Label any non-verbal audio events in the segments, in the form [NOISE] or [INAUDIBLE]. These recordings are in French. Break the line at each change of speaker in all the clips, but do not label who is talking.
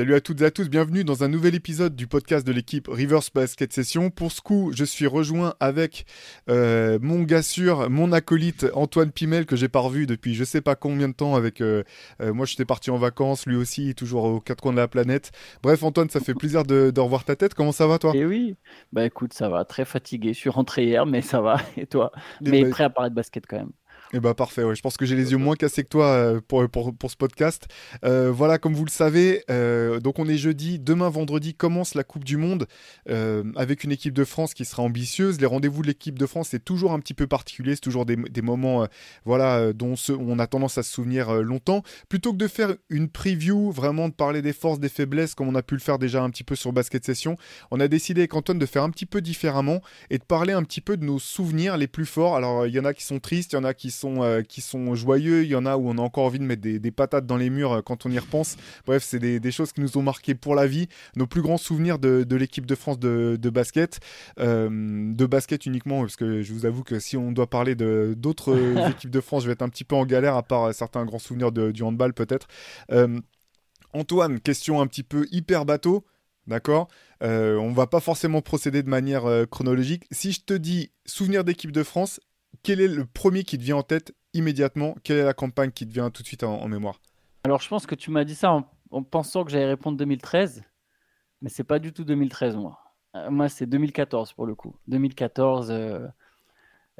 Salut à toutes et à tous, bienvenue dans un nouvel épisode du podcast de l'équipe Reverse Basket Session. Pour ce coup, je suis rejoint avec euh, mon gars sûr, mon acolyte Antoine Pimel que j'ai pas revu depuis je sais pas combien de temps avec euh, euh, moi j'étais parti en vacances, lui aussi toujours aux quatre coins de la planète. Bref Antoine, ça fait plaisir de, de revoir ta tête. Comment ça va toi?
Et oui, bah écoute, ça va, très fatigué. Je suis rentré hier, mais ça va. Et toi?
Eh
Mais
ben-
prêt à parler de basket quand même.
Eh bah parfait, ouais. je pense que j'ai les yeux moins cassés que toi euh, pour, pour, ce podcast. Euh, voilà, comme vous le savez, euh, donc on est jeudi, demain vendredi commence la Coupe du Monde avec une équipe de France qui sera ambitieuse. Les rendez-vous de l'équipe de France, c'est toujours un petit peu particulier, c'est toujours des, moments voilà, dont on a tendance à se souvenir longtemps. Plutôt que de faire une preview, vraiment de parler des forces, des faiblesses, comme on a pu le faire déjà un petit peu sur Basket Session, on a décidé avec Antoine de faire un petit peu différemment et de parler un petit peu de nos souvenirs les plus forts. Alors, il y en a qui sont tristes, il y en a qui sont, euh, qui sont joyeux, il y en a où on a encore envie de mettre des, des patates dans les murs euh, quand on y repense. Bref, c'est des, des choses qui nous ont marqué pour la vie. Nos plus grands souvenirs de, de l'équipe de France de, de basket. Euh, de basket uniquement, parce que je vous avoue que si on doit parler d'autres [LAUGHS] équipes de France, je vais être un petit peu en galère, à part certains grands souvenirs de- du handball peut-être. Antoine, question un petit peu hyper bateau. D'accord? Euh, On va pas forcément procéder de manière euh, chronologique. Si je te dis souvenir d'équipe de France, quel est le premier qui te vient en tête immédiatement? Quelle est la campagne qui te vient tout de suite en, en mémoire?
Alors je pense que tu m'as dit ça en, en pensant que j'allais répondre 2013, mais c'est pas du tout 2013 moi. Euh, moi c'est 2014 pour le coup. 2014, euh,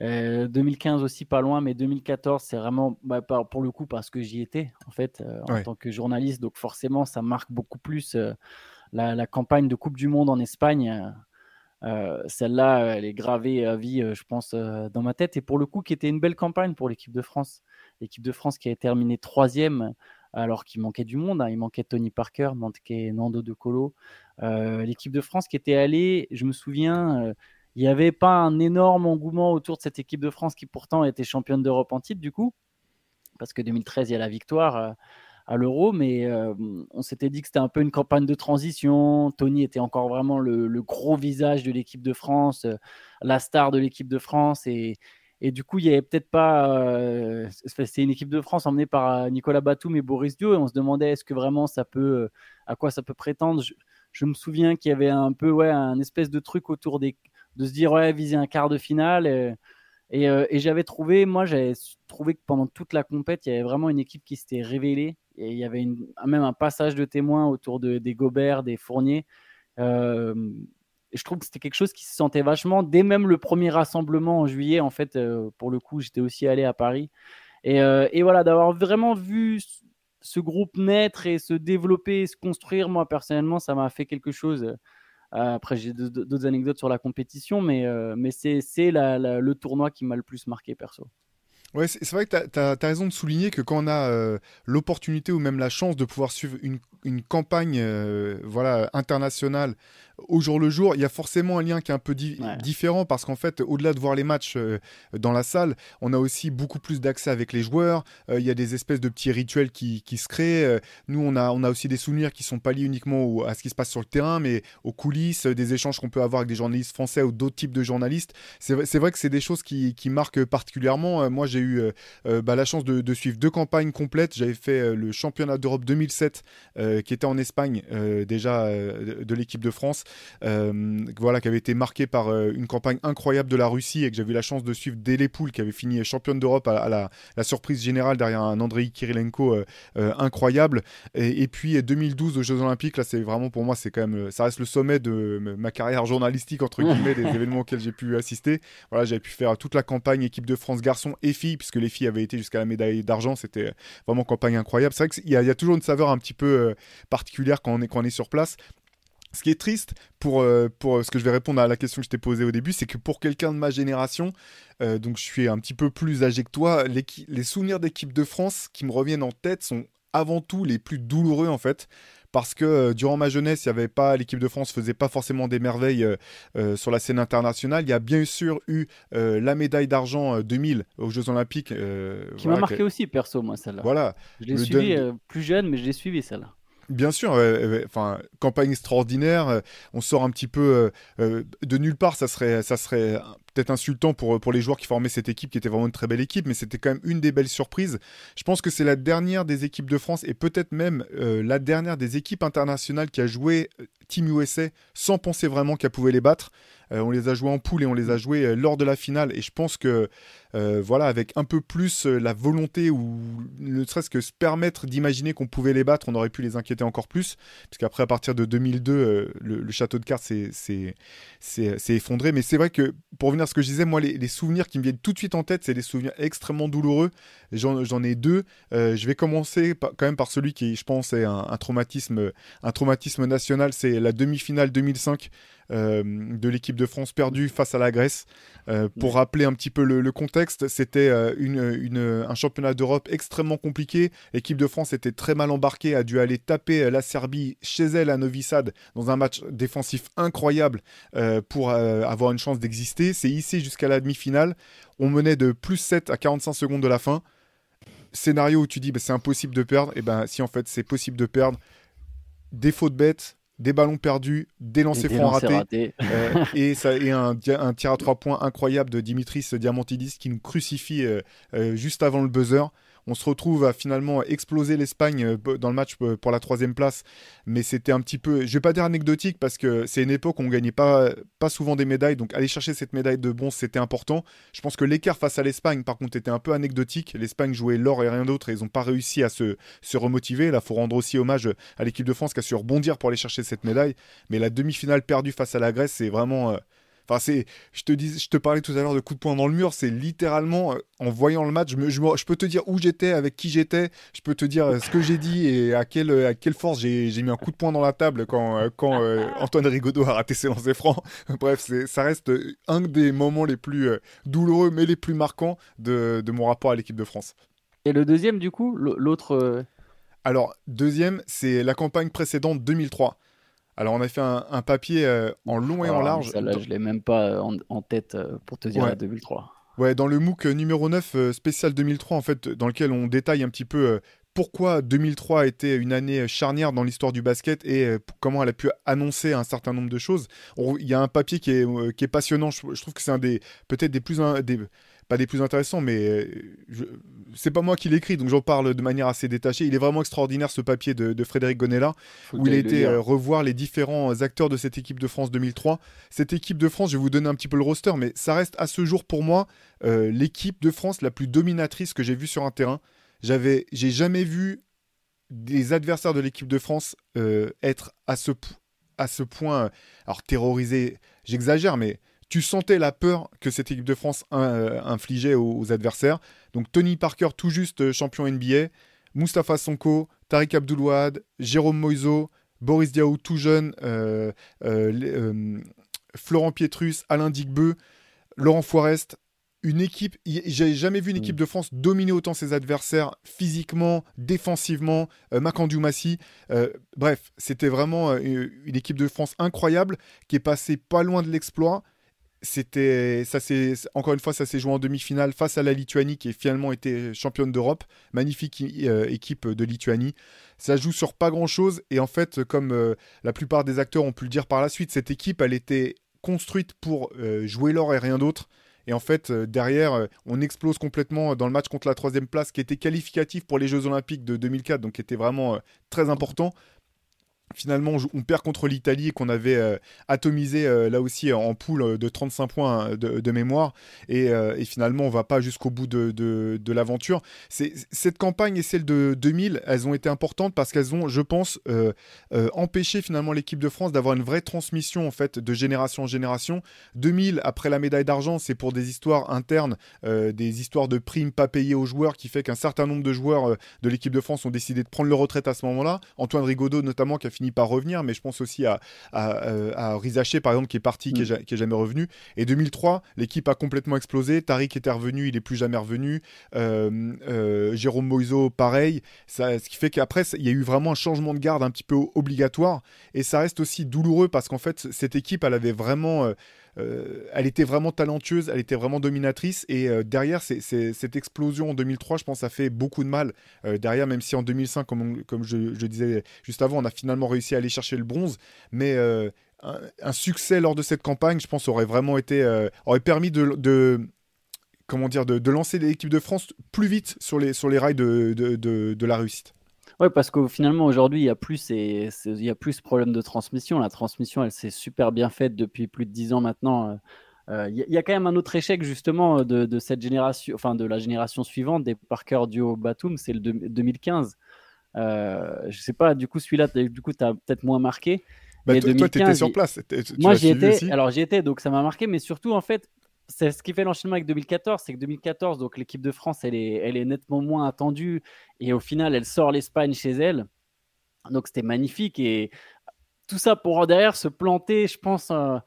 euh, 2015 aussi pas loin, mais 2014 c'est vraiment bah, par- pour le coup parce que j'y étais en fait euh, en
Ouais.
tant que journaliste, donc forcément ça marque beaucoup plus euh, la, la campagne de Coupe du Monde en Espagne. Euh, Celle-là, elle est gravée à vie, euh, je pense, euh, dans ma tête. Et pour le coup, qui était une belle campagne pour l'équipe de France. L'équipe de France qui a terminé troisième, alors qu'il manquait du monde. hein. Il manquait Tony Parker, manquait Nando De Colo. L'équipe de France qui était allée, je me souviens, il n'y avait pas un énorme engouement autour de cette équipe de France qui pourtant était championne d'Europe en titre, du coup. Parce que 2013, il y a la victoire. À l'euro, mais euh, on s'était dit que c'était un peu une campagne de transition. Tony était encore vraiment le, gros visage de l'équipe de France, euh, la star de l'équipe de France, et, du coup, il n'y avait peut-être pas. euh, c'est une équipe de France emmenée par euh, Nicolas Batum et Boris Dio, et on se demandait est-ce que vraiment ça peut, à quoi ça peut prétendre? Je, me souviens qu'il y avait un peu, ouais, un espèce de truc autour de se dire, ouais, viser un quart de finale. et, et j'avais trouvé, moi, j'avais trouvé que pendant toute la compète, il y avait vraiment une équipe qui s'était révélée. Et il y avait même un passage de témoins autour de, des Gobert, des Fourniers. Euh, et je trouve que c'était quelque chose qui se sentait vachement dès même le premier rassemblement en juillet. En fait, euh, pour le coup, j'étais aussi allé à Paris. Et, euh, et voilà, d'avoir vraiment vu ce- groupe naître et se développer, se construire, moi personnellement, ça m'a fait quelque chose. Après, j'ai d'autres anecdotes sur la compétition, mais, c'est le tournoi qui m'a le plus marqué perso.
Ouais, c'est vrai que tu as, raison de souligner que quand on a euh, l'opportunité ou même la chance de pouvoir suivre une, campagne euh, internationale au jour le jour, il y a forcément un lien qui est un peu di-
Ouais.
différent parce qu'en fait, au-delà de voir les matchs euh, dans la salle, on a aussi beaucoup plus d'accès avec les joueurs. Euh, il y a des espèces de petits rituels qui, qui se créent. Euh, nous, on a, on a aussi des souvenirs qui sont pas liés uniquement au- à ce qui se passe sur le terrain, mais aux coulisses, des échanges qu'on peut avoir avec des journalistes français ou d'autres types de journalistes. C'est vrai, que c'est des choses qui, qui marquent particulièrement. Moi, j'ai eu bah, la chance de, de suivre deux campagnes complètes. J'avais fait le championnat d'Europe 2007, euh, qui était en Espagne déjà de, l'équipe de France, voilà, qui avait été marqué par euh, une campagne incroyable de la Russie et que j'avais eu la chance de suivre dès les poules, qui avait fini championne d'Europe à, à la, la surprise générale derrière un Andrei Kirilenko euh, euh, incroyable. Et, et puis euh, 2012 aux Jeux Olympiques, là, c'est vraiment pour moi, c'est quand même, euh, ça reste le sommet de ma carrière journalistique entre guillemets, des [LAUGHS] événements auxquels j'ai pu assister. Voilà, j'avais pu faire toute la campagne équipe de France garçons et filles, puisque les filles avaient été jusqu'à la médaille d'argent. C'était vraiment campagne incroyable. C'est vrai qu'il y, a- il y a toujours une saveur un petit peu euh, particulière quand on est, quand on est sur place. Ce qui est triste pour, euh, pour ce que je vais répondre à la question que je t'ai posée au début, c'est que pour quelqu'un de ma génération, euh, donc je suis un petit peu plus âgé que toi, l'équi- les souvenirs d'équipe de France qui me reviennent en tête sont avant tout les plus douloureux en fait parce que durant ma jeunesse, il y avait pas l'équipe de France faisait pas forcément des merveilles sur la scène internationale. Il y a bien sûr eu la médaille d'argent 2000 aux Jeux Olympiques.
qui m'a marqué aussi perso moi celle-là.
Voilà.
Je l'ai suivi plus jeune, mais je l'ai suivi celle-là.
Bien sûr, enfin campagne extraordinaire. Euh, on sort un petit peu euh, euh, de nulle part. Ça serait, ça serait peut-être insultant pour, pour les joueurs qui formaient cette équipe, qui était vraiment une très belle équipe, mais c'était quand même une des belles surprises. Je pense que c'est la dernière des équipes de France et peut-être même la dernière des équipes internationales qui a joué Team USA sans penser vraiment qu'elle pouvait les battre. Euh, on les a joués en poule et on les a joués euh, lors de la finale. Et je pense que, euh, voilà, avec un peu plus la volonté ou ne serait-ce que se permettre d'imaginer qu'on pouvait les battre, on aurait pu les inquiéter encore plus. Puisqu'après, à partir de 2002, le, château de cartes s'est effondré. Mais c'est vrai que, pour revenir à ce que je disais, moi, les, souvenirs qui me viennent tout de suite en tête, c'est des souvenirs extrêmement douloureux. J'en ai deux. je vais commencer quand même par celui qui, je pense, est un, traumatisme, national. C'est la demi-finale 2005 euh, de l'équipe de France perdue face à la Grèce. Euh, pour rappeler un petit peu le, contexte, c'était euh, une, un championnat d'Europe extrêmement compliqué. L'équipe de France était très mal embarquée, a dû aller taper la Serbie chez elle à Novi Sad dans un match défensif incroyable pour avoir une chance d'exister. C'est hissé jusqu'à la demi-finale. On menait de plus 7 à 45 secondes de la fin scénario où tu dis bah, c'est impossible de perdre, et ben si en fait c'est possible de perdre, défaut de bête, des ballons perdus, des lancers francs ratés, euh, et, ça, et un, un, tir à trois points incroyable de Dimitris Diamantidis qui nous crucifie euh, euh, juste avant le buzzer. On se retrouve à finalement exploser l'Espagne euh, dans le match euh, pour la troisième place. Mais c'était un petit peu, je vais pas dire anecdotique parce que c'est une époque où on gagnait pas, pas souvent des médailles. Donc aller chercher cette médaille de bronze, c'était important. Je pense que l'écart face à l'Espagne, par contre, était un peu anecdotique. L'Espagne jouait l'or et rien d'autre et ils n'ont pas réussi à se, se remotiver. Là, faut rendre aussi hommage à l'équipe de France qui a su rebondir pour aller chercher cette médaille. Mais la demi-finale perdue face à la Grèce, c'est vraiment. Euh, c'est, je te dis, je te parlais tout à l'heure de coup de poing dans le mur. C'est littéralement euh, en voyant le match, je, je, peux te dire où j'étais, avec qui j'étais. Je peux te dire euh, ce que j'ai dit et à quelle, à quelle force j'ai, mis un coup de poing dans la table quand, euh, Antoine Rigaudot a raté ses lancers francs. [LAUGHS] Bref, c'est, ça reste un des moments les plus douloureux mais les plus marquants de, de mon rapport à l'équipe de France.
Et le deuxième, du coup, l'autre.
Alors, deuxième, c'est la campagne précédente 2003. Alors, on a fait un, papier euh, en long et en large.
Celle-là, je ne l'ai même pas euh, en, tête euh, pour te dire 2003.
Ouais, dans le MOOC numéro 9, spécial 2003, en fait, dans lequel on détaille un petit peu pourquoi 2003 a été une année charnière dans l'histoire du basket et comment elle a pu annoncer un certain nombre de choses. Il y a un papier qui est, qui est passionnant. Je, trouve que c'est un des peut-être des plus des, pas des plus intéressants, mais euh, c'est pas moi qui l'écris, donc j'en parle de manière assez détachée. Il est vraiment extraordinaire ce papier de, Frédéric Gonella, où il a été euh, revoir les différents acteurs de cette équipe de France 2003. Cette équipe de France, je vais vous donner un petit peu le roster, mais ça reste à ce jour pour moi euh, l'équipe de France la plus dominatrice que j'ai vue sur un terrain. J'avais, j'ai jamais vu des adversaires de l'équipe de France être à ce, à ce point, alors terrorisés, j'exagère, mais tu sentais la peur que cette équipe de France euh, infligeait aux, adversaires. Donc Tony Parker, tout juste euh, champion NBA, Mustapha Sonko, Tariq Abdoulouad, Jérôme Moiseau, Boris Diaw, tout jeune, euh, Florent Pietrus, Alain Digbeu, Laurent Forest. Une équipe, j'ai jamais vu une équipe mm. de France dominer autant ses adversaires physiquement, défensivement, Macandou Massi. bref, c'était vraiment une équipe de France incroyable qui est passée pas loin de l'exploit c'était ça c'est encore une fois ça s'est joué en demi-finale face à la Lituanie qui a finalement été championne d'Europe. Magnifique euh, équipe de Lituanie. Ça joue sur pas grand chose et en fait comme euh, la plupart des acteurs ont pu le dire par la suite cette équipe elle était construite pour euh, jouer l'or et rien d'autre. Et en fait derrière on explose complètement dans le match contre la troisième place qui était qualificatif pour les Jeux Olympiques de 2004 donc qui était vraiment très important Finalement, on perd contre l'Italie qu'on avait euh, atomisé euh, là aussi en poule euh, de 35 points de, mémoire. Et, finalement, on va pas jusqu'au bout de, l'aventure. Cette campagne et celle de 2000, elles ont été importantes parce qu'elles ont, je pense, empêché finalement l'équipe de France d'avoir une vraie transmission en fait de génération en génération. 2000, après la médaille d'argent, c'est pour des histoires internes, des histoires de primes pas payées aux joueurs qui fait qu'un certain nombre de joueurs de l'équipe de France ont décidé de prendre leur retraite à ce moment-là. Antoine Rigaudot notamment qui a fini par revenir, mais je pense aussi à, à, Rizaché, par exemple, qui est parti, qui, est, mm. jamais revenu. Et 2003, l'équipe a complètement explosé. Tariq était revenu, il est plus jamais revenu. Jérôme Moiseau, pareil. Ça, ce qui fait qu'après, il y a eu vraiment un changement de garde un petit peu obligatoire. Et ça reste aussi douloureux parce qu'en fait, cette équipe, elle avait vraiment euh, elle était vraiment talentueuse, elle était vraiment dominatrice. Et euh, derrière, cette explosion en 2003, je pense, a fait beaucoup de mal. Euh, derrière, même si en 2005, comme, je, disais juste avant, on a finalement réussi à aller chercher le bronze. Mais un, succès lors de cette campagne, je pense, aurait vraiment été, aurait permis de, comment dire, de, lancer l'équipe de France plus vite sur les, sur les rails de, de la réussite.
Oui, parce que finalement, aujourd'hui, il y a plus il y a plus ce problème de transmission. La transmission, elle s'est super bien faite depuis plus de dix ans maintenant. Euh, il y, a quand même un autre échec justement de, cette génération, enfin de la génération suivante des Parker Duo Batum, c'est le 2015. Euh, je sais pas, du coup celui-là, du coup, tu as peut-être moins marqué.
Bah, mais toi, tu étais sur place.
Moi, j'y étais. Alors, j'y étais, donc ça m'a marqué. Mais surtout, en fait, c'est ce qui fait l'enchaînement avec 2014, c'est que 2014, donc l'équipe de France, elle est, elle est nettement moins attendue et au final, elle sort l'Espagne chez elle. Donc c'était magnifique et tout ça pour derrière se planter, je pense, euh,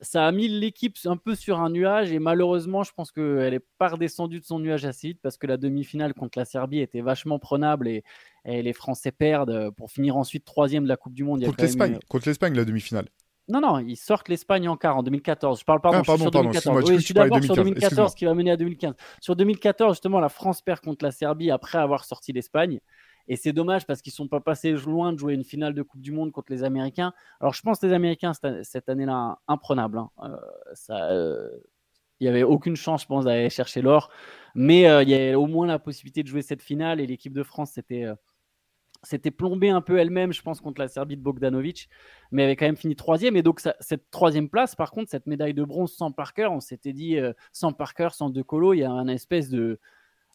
ça a mis l'équipe un peu sur un nuage et malheureusement, je pense qu'elle n'est pas redescendue de son nuage assez vite parce que la demi-finale contre la Serbie était vachement prenable et, les Français perdent pour finir ensuite troisième de la Coupe du Monde.
Contre l'Espagne, contre l'Espagne, la demi-finale.
Non, non, ils sortent l'Espagne en quart en 2014. Je parle pardon, ah, pardon, sur 2014. je suis d'abord sur 2014 qui va mener à 2015. Sur 2014, justement, la France perd contre la Serbie après avoir sorti l'Espagne. Et c'est dommage parce qu'ils ne sont pas passés loin de jouer une finale de Coupe du Monde contre les Américains. Alors, je pense que les Américains, cette année-là, imprenables. Hein. Euh, ça, euh, il n'y avait aucune chance, je pense, d'aller chercher l'or. Mais euh, il y avait au moins la possibilité de jouer cette finale. Et l'équipe de France, c'était s'était plombée un peu elle-même, je pense, contre la Serbie de Bogdanovic, mais avait quand même fini troisième. Et donc, cette troisième place, par contre, cette médaille de bronze sans Parker, on s'était dit, euh, sans Parker, sans De Colo, il y a un espèce de.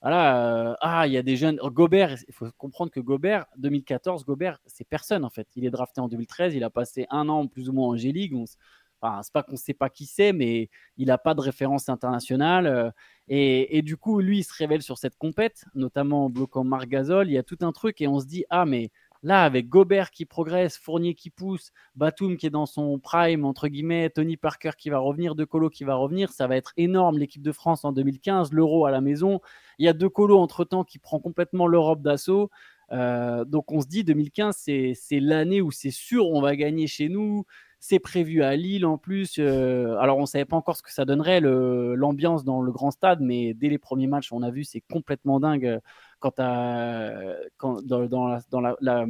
Voilà, euh, ah, il y a des jeunes. Gobert, il faut comprendre que Gobert, 2014, Gobert, c'est personne en fait. Il est drafté en 2013, il a passé un an plus ou moins en G-League. Enfin, c'est pas qu'on sait pas qui c'est, mais il n'a pas de référence internationale. Euh, et, du coup, lui, il se révèle sur cette compète, notamment en bloquant Marc Gasol. Il y a tout un truc et on se dit ah mais là avec Gobert qui progresse, Fournier qui pousse, Batum qui est dans son prime entre guillemets, Tony Parker qui va revenir, De Colo qui va revenir, ça va être énorme l'équipe de France en 2015, l'Euro à la maison. Il y a De Colo entre temps qui prend complètement l'Europe d'assaut. Euh, donc on se dit 2015 c'est l'année où c'est sûr on va gagner chez nous c'est prévu à Lille en plus. Euh, alors, on ne savait pas encore ce que ça donnerait, l'ambiance dans le grand stade, mais dès les premiers matchs, on a vu, c'est complètement dingue euh, quand, quand dans, la,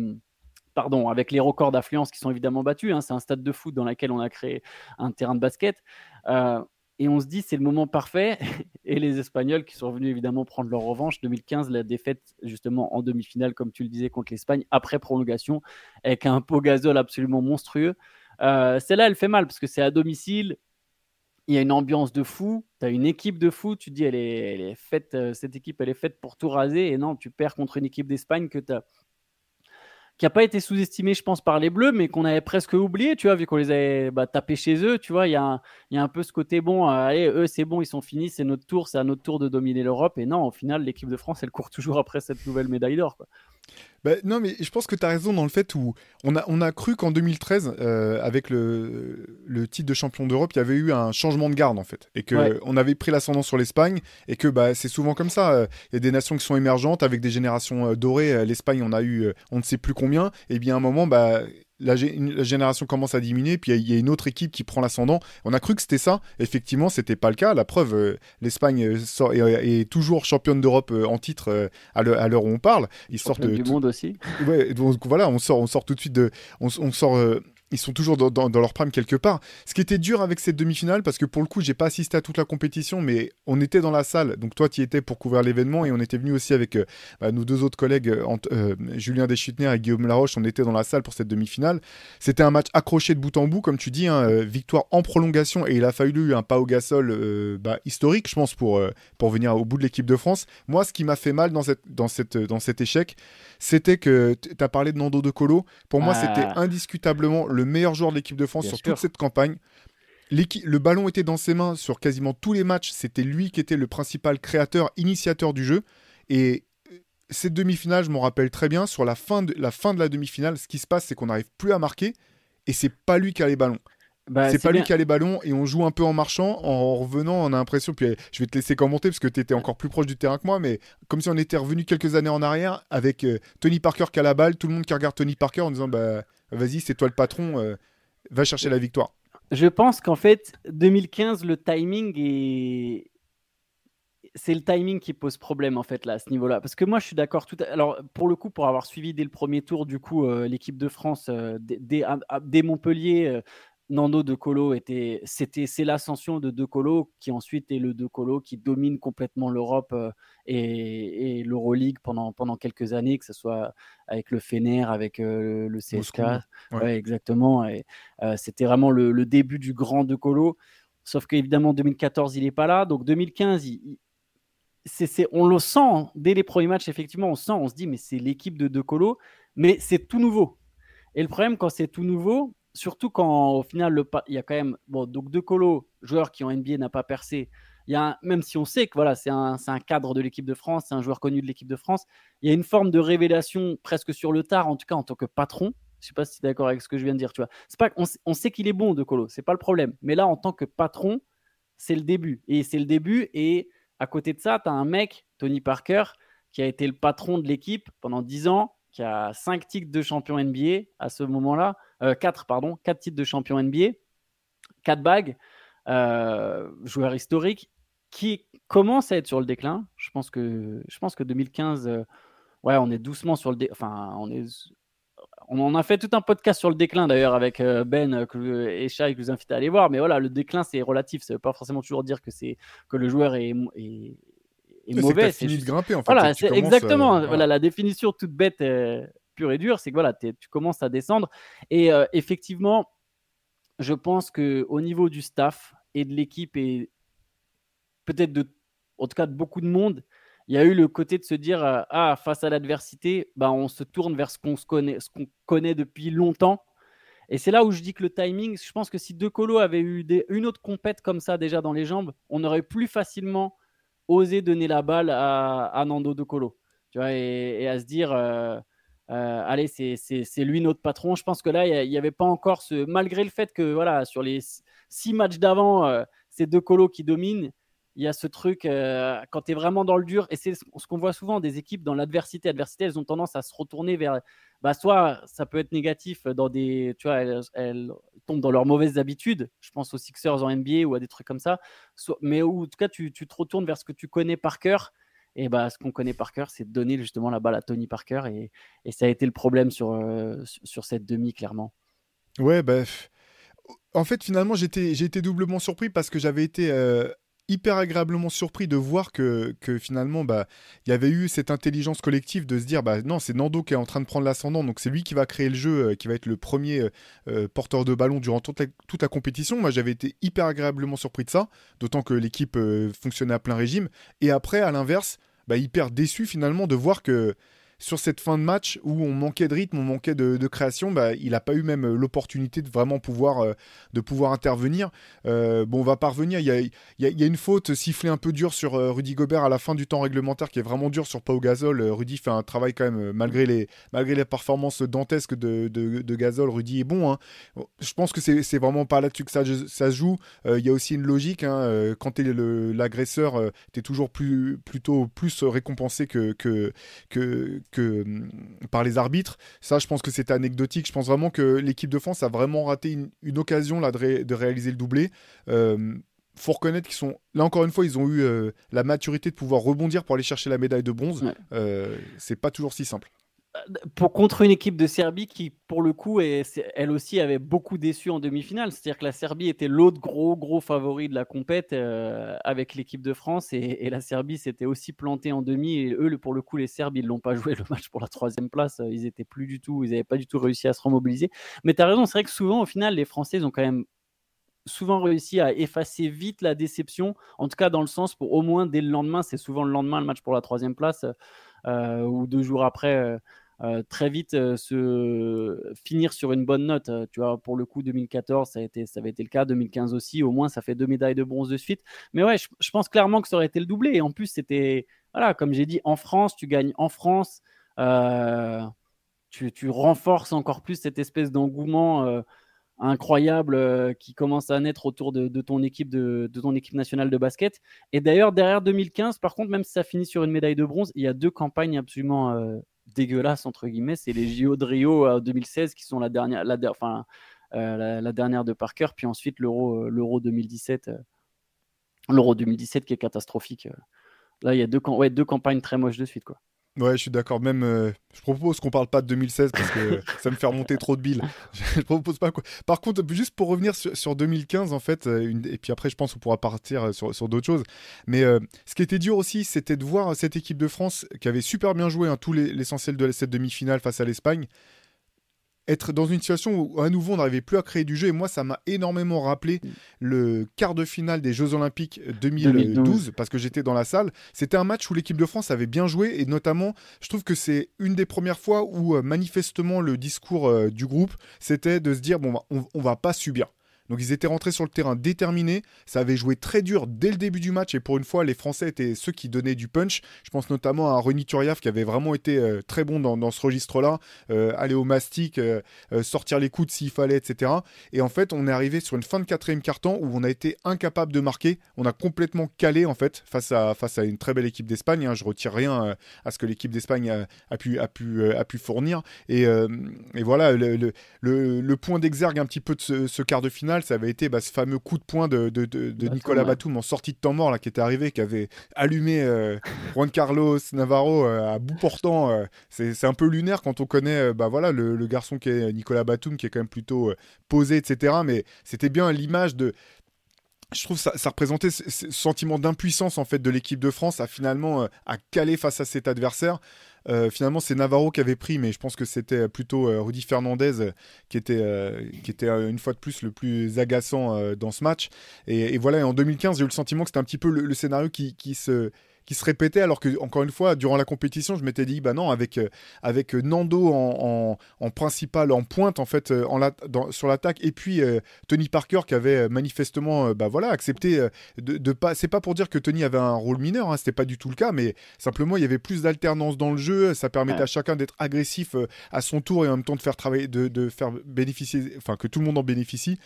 pardon, avec les records d'affluence qui sont évidemment battus. Hein, c'est un stade de foot dans lequel on a créé un terrain de basket. Euh, et on se dit, c'est le moment parfait. [LAUGHS] Et les Espagnols qui sont venus évidemment prendre leur revanche. 2015, la défaite justement en demi-finale, comme tu le disais, contre l'Espagne, après prolongation, avec un pot gazole absolument monstrueux. Euh, celle-là, elle fait mal parce que c'est à domicile. Il y a une ambiance de fou. Tu as une équipe de fou. Tu te dis, elle est, elle est faite, euh, cette équipe, elle est faite pour tout raser. Et non, tu perds contre une équipe d'Espagne que tu qui n'a pas été sous-estimée, je pense, par les Bleus, mais qu'on avait presque oublié, tu vois, vu qu'on les avait bah, tapés chez eux, tu vois, il y, a un, peu ce côté bon, euh, eux, c'est bon, ils sont finis, c'est notre tour, c'est à notre tour de dominer l'Europe. Et non, au final, l'équipe de France, elle court toujours après cette nouvelle médaille d'or.
Bah, non, mais je pense que tu as raison dans le fait où on a, on a cru qu'en 2013, euh, avec le, le, titre de champion d'Europe, il y avait eu un changement de garde en fait. Et qu'on on avait pris l'ascendant sur l'Espagne. Et que bah, c'est souvent comme ça. Euh, il y a des nations qui sont émergentes avec des générations euh, dorées. L'Espagne, on a eu on ne sait plus combien. Et bien à un moment, bah, la, génération commence à diminuer, puis il y, a une autre équipe qui prend l'ascendant. On a cru que c'était ça. Effectivement, c'était pas le cas. La preuve, euh, l'Espagne euh, est, toujours championne d'Europe euh, en titre à l'heure où on parle.
Ils sortent du monde aussi.
Ouais, donc voilà, on sort, on sort tout de suite de, on, on sort ils sont toujours dans, leur prime quelque part. Ce qui était dur avec cette demi-finale, parce que pour le coup, j'ai pas assisté à toute la compétition, mais on était dans la salle. Donc toi, tu y étais pour couvrir l'événement et on était venu aussi avec euh, bah, nos deux autres collègues, euh, euh, Julien Deschutner et Guillaume Laroche. On était dans la salle pour cette demi-finale. C'était un match accroché de bout en bout, comme tu dis, hein, victoire en prolongation et il a fallu un pas au gasol bah, historique, je pense, pour, pour venir au bout de l'équipe de France. Moi, ce qui m'a fait mal dans, cette, dans, cette, dans cet échec, c'était que tu as parlé de Nando De Colo. Pour moi, c'était ah. indiscutablement le meilleur joueur de l'équipe de France sur toute cette campagne. Le ballon était dans ses mains sur quasiment tous les matchs. C'était lui qui était le principal créateur, initiateur du jeu. Et cette demi-finale, je m'en rappelle très bien. Sur la fin de la, fin de la demi-finale, ce qui se passe, c'est qu'on n'arrive plus à marquer et c'est pas lui qui a les ballons.
Bah,
c'est pas lui qui a les ballons et on joue un peu en marchant, en revenant, on a l'impression, puis je vais te laisser commenter parce que tu étais encore plus proche du terrain que moi, mais comme si on était revenu quelques années en arrière avec euh, Tony Parker qui a la balle, tout le monde qui regarde Tony Parker en disant bah vas-y, c'est toi le patron, euh, va chercher la victoire.
Je pense qu'en fait, 2015, le timing est. C'est le timing qui pose problème en fait là à ce niveau-là. Parce que moi je suis d'accord tout. À... Alors pour le coup, pour avoir suivi dès le premier tour du coup euh, l'équipe de France euh, dès, Montpellier, Nando De Colo était, c'était, c'est l'ascension de De Colo qui ensuite est le De Colo qui domine complètement l'Europe euh, et, et l'Euroleague pendant, pendant quelques années, que ce soit avec le Fener, avec euh, le CSK.
Ouais.
Ouais, exactement. Et, euh, c'était vraiment le, le, début du grand De Colo. Sauf qu'évidemment, 2014, il n'est pas là. Donc 2015, il, il c'est, c'est, on le sent hein. dès les premiers matchs, effectivement, on sent, on se dit, mais c'est l'équipe de De Colo, mais c'est tout nouveau. Et le problème, quand c'est tout nouveau, surtout quand au final, il y a quand même, bon, donc De Colo, joueur qui en NBA n'a pas percé, il y a même si on sait que voilà, c'est un, un cadre de l'équipe de France, c'est un joueur connu de l'équipe de France, il y a une forme de révélation presque sur le tard, en tout cas en tant que patron. Je sais pas si tu es d'accord avec ce que je viens de dire. Tu vois, pas, on, on sait qu'il est bon, De Colo, c'est pas le problème. Mais là, en tant que patron, c'est le début. Et c'est le début. Et à côté de ça, tu as un mec, Tony Parker, qui a été le patron de l'équipe pendant 10 ans, qui a 5 titres de champion NBA à ce moment-là, euh, 4, pardon, 4 titres de champion NBA, 4 bagues, euh, joueur historique, qui commence à être sur le déclin. Je pense que, je pense que 2015, euh, ouais, on est doucement sur le déclin. Enfin, on est. On en a fait tout un podcast sur le déclin d'ailleurs avec euh, Ben que, et Shai que je vous invite à aller voir. Mais voilà, le déclin c'est relatif. Ça ne veut pas forcément toujours dire que, c'est, que le joueur est, est, est mauvais.
C'est fini juste... de grimper en fait.
Voilà, c'est exactement. Euh, voilà. voilà. la définition toute bête, euh, pure et dure, c'est que voilà, tu commences à descendre. Et euh, effectivement, je pense que au niveau du staff et de l'équipe et peut-être de, en tout cas de beaucoup de monde, il y a eu le côté de se dire euh, ah face à l'adversité, bah on se tourne vers ce qu'on connaît, ce qu'on connaît depuis longtemps. Et c'est là où je dis que le timing, je pense que si De Colo avait eu des, une autre compète comme ça déjà dans les jambes, on aurait plus facilement osé donner la balle à, Nando De Colo. Tu vois, et, et à se dire euh, euh, allez, c'est lui notre patron. Je pense que là, il n'y avait pas encore ce. Malgré le fait que voilà, sur les six matchs d'avant, euh, c'est De Colo qui domine il y a ce truc euh, quand tu es vraiment dans le dur et c'est ce qu'on voit souvent des équipes dans l'adversité adversité elles ont tendance à se retourner vers bah soit ça peut être négatif dans des tu vois elles, tombent dans leurs mauvaises habitudes je pense aux Sixers en NBA ou à des trucs comme ça mais où, en tout cas tu, tu, te retournes vers ce que tu connais par cœur et bah ce qu'on connaît par cœur c'est donner justement la balle à Tony Parker et, ça a été le problème sur, euh, sur cette demi clairement.
Ouais bah en fait finalement j'étais j'ai été doublement surpris parce que j'avais été euh hyper agréablement surpris de voir que, finalement, bah, il y avait eu cette intelligence collective de se dire, bah non, c'est Nando qui est en train de prendre l'ascendant, donc c'est lui qui va créer le jeu, euh, qui va être le premier euh, porteur de ballon durant toute la, compétition. Moi, j'avais été hyper agréablement surpris de ça, d'autant que l'équipe euh, fonctionnait à plein régime. Et après, à l'inverse, bah, hyper déçu finalement de voir que sur cette fin de match où on manquait de rythme, on manquait de, création, bah, il n'a pas eu même l'opportunité de vraiment pouvoir, euh, de pouvoir intervenir. Euh, bon, on va parvenir. Il y a, une faute sifflée un peu dure sur euh, Rudy Gobert à la fin du temps réglementaire qui est vraiment dur sur Pau Gasol. Rudy fait un travail quand même, malgré les, malgré les performances dantesques de, de, Gasol. Rudy est bon. Hein. Je pense que c'est vraiment pas là-dessus que ça, ça se joue. Il y a aussi une logique. Hein. Quand tu es l'agresseur, tu es toujours plus, plutôt plus récompensé que, que que par les arbitres. Ça, je pense que c'est anecdotique. Je pense vraiment que l'équipe de France a vraiment raté une, une occasion là, de, ré, de, réaliser le doublé. Euh, faut reconnaître qu'ils sont là encore une fois ils ont eu euh, la maturité de pouvoir rebondir pour aller chercher la médaille de bronze ouais. euh, c'est pas toujours si simple
pour contre une équipe de Serbie qui, pour le coup, elle aussi avait beaucoup déçu en demi-finale. C'est-à-dire que la Serbie était l'autre gros, gros favori de la compète euh, avec l'équipe de France et, et la Serbie s'était aussi plantée en demi. Et eux, pour le coup, les Serbes, ils l'ont pas joué le match pour la troisième place. Ils étaient plus du tout, ils n'avaient pas du tout réussi à se remobiliser. Mais tu as raison, c'est vrai que souvent, au final, les Français ont quand même souvent réussi à effacer vite la déception, en tout cas dans le sens pour au moins dès le lendemain, c'est souvent le lendemain le match pour la troisième place euh, ou deux jours après. Euh, euh, très vite euh, se finir sur une bonne note. Euh, tu vois, pour le coup, 2014, ça, a été, ça avait été le cas, 2015 aussi. Au moins, ça fait deux médailles de bronze de suite. Mais ouais, je, pense clairement que ça aurait été le doublé. Et en plus, c'était voilà, comme j'ai dit, en France, tu gagnes en France. Tu, renforces encore plus cette espèce d'engouement incroyable qui commence à naître autour de, ton équipe de, ton équipe nationale de basket. Et d'ailleurs, derrière 2015, par contre, même si ça finit sur une médaille de bronze, il y a deux campagnes absolument dégueulasses entre guillemets. C'est les JO de Rio 2016 qui sont la dernière, la, enfin, euh, la, dernière de Parker, puis ensuite l'Euro, l'Euro 2017, l'Euro 2017 qui est catastrophique. Là, il y a deux, deux campagnes très moches de suite, quoi.
Ouais, je suis d'accord. Même, euh, je propose qu'on parle pas de 2016 parce que [LAUGHS] ça me fait remonter trop de billes. je propose pas quoi. Par contre, juste pour revenir sur, 2015, en fait, euh, et puis après, je pense qu'on pourra partir euh, sur, sur d'autres choses. Mais ce qui était dur aussi, c'était de voir cette équipe de France qui avait super bien joué hein, tout l'essentiel de cette demi-finale face à l'Espagne, être dans une situation où à nouveau on n'arrivait plus à créer du jeu. Et moi, ça m'a énormément rappelé le quart de finale des Jeux Olympiques 2012, parce que j'étais dans la salle. C'était un match où l'équipe de France avait bien joué et notamment, je trouve que c'est une des premières fois où euh, manifestement le discours euh, du groupe, c'était de se dire bon, on, on va pas subir. Donc ils étaient rentrés sur le terrain déterminés. Ça avait joué très dur dès le début du match et pour une fois, les Français étaient ceux qui donnaient du punch. Je pense notamment à René Turiaf qui avait vraiment été euh, très bon dans, ce registre-là. Euh, aller au mastic, euh, sortir les coudes s'il fallait, etc. Et en fait, on est arrivé sur une fin de quatrième quart-temps où on a été incapable de marquer. On a complètement calé en fait face à, face à une très belle équipe d'Espagne. Hein. Je retire rien à ce que l'équipe d'Espagne a, pu, a, pu, a pu fournir. Et, voilà, le, le, point d'exergue un petit peu de ce quart de finale ça avait été bah, ce fameux coup de poing de, Nicolas Batum en sortie de temps mort là, qui était arrivé, qui avait allumé euh, Juan Carlos Navarro euh, à bout portant. Euh. c'est un peu lunaire quand on connaît bah, voilà, le, garçon qui est Nicolas Batum, qui est quand même plutôt posé, etc. Mais c'était bien l'image de je trouve ça, ça représentait ce, sentiment d'impuissance en fait de l'équipe de France à finalement à caler face à cet adversaire. Euh, finalement, c'est Navarro qui avait pris, mais je pense que c'était plutôt euh, Rudy Fernandez euh, qui était, qui était une fois de plus le plus agaçant dans ce match. Et, voilà, en 2015, j'ai eu le sentiment que c'était un petit peu le, scénario qui se qui se répétait alors que encore une fois durant la compétition je m'étais dit bah non avec euh, avec euh, Nando en, en, principal en pointe en fait euh, en la, sur l'attaque et puis Tony Parker qui avait manifestement bah voilà accepté de, de pas c'est pas pour dire que Tony avait un rôle mineur hein, c'était pas du tout le cas mais simplement il y avait plus d'alternance dans le jeu ça permettait à chacun d'être agressif à son tour et en même temps de faire travailler de, de faire bénéficier enfin que tout le monde en bénéficie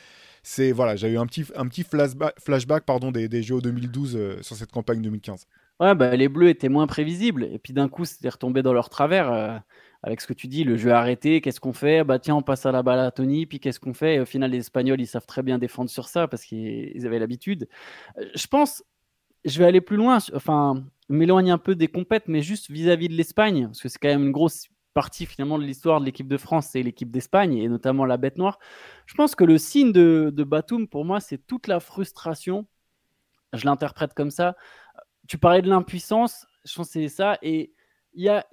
c'est voilà, j'ai eu un petit, un petit flashback, flashback pardon, des, des JO 2012 sur cette campagne 2015.
Ouais, bah, les Bleus étaient moins prévisibles. Et puis d'un coup, c'était retombé dans leur travers. Euh, avec ce que tu dis, le jeu arrêté, qu'est-ce qu'on fait? Bah tiens, on passe à la balle à Tony, puis qu'est-ce qu'on fait? Et au final, les Espagnols, ils savent très bien défendre sur ça parce qu'ils avaient l'habitude. Euh, je pense, je vais aller plus loin, enfin, m'éloigner un peu des compètes, mais juste vis-à-vis de l'Espagne, parce que c'est quand même une grosse partie finalement de l'histoire de l'équipe de France, c'est l'équipe d'Espagne, et notamment la bête noire. Je pense que le signe de, de Batum, pour moi, c'est toute la frustration, je l'interprète comme ça, tu parlais de l'impuissance, je pense c'est ça. Et il y a,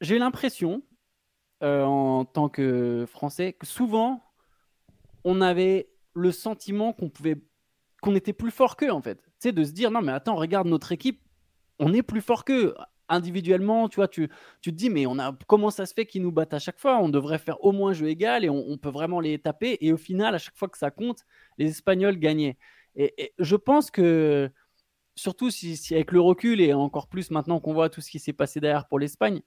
j'ai l'impression, euh, en tant que Français, que souvent, on avait le sentiment qu'on pouvait, qu'on était plus fort qu'eux, en fait. Tu de se dire, non, mais attends, regarde notre équipe, on est plus fort qu'eux. Individuellement, tu vois, tu, tu te dis, mais on a, comment ça se fait qu'ils nous battent à chaque fois? On devrait faire au moins jeu égal et on, peut vraiment les taper. Et au final, à chaque fois que ça compte, les Espagnols gagnaient. et je pense que surtout si, avec le recul et encore plus maintenant qu'on voit tout ce qui s'est passé derrière pour l'Espagne,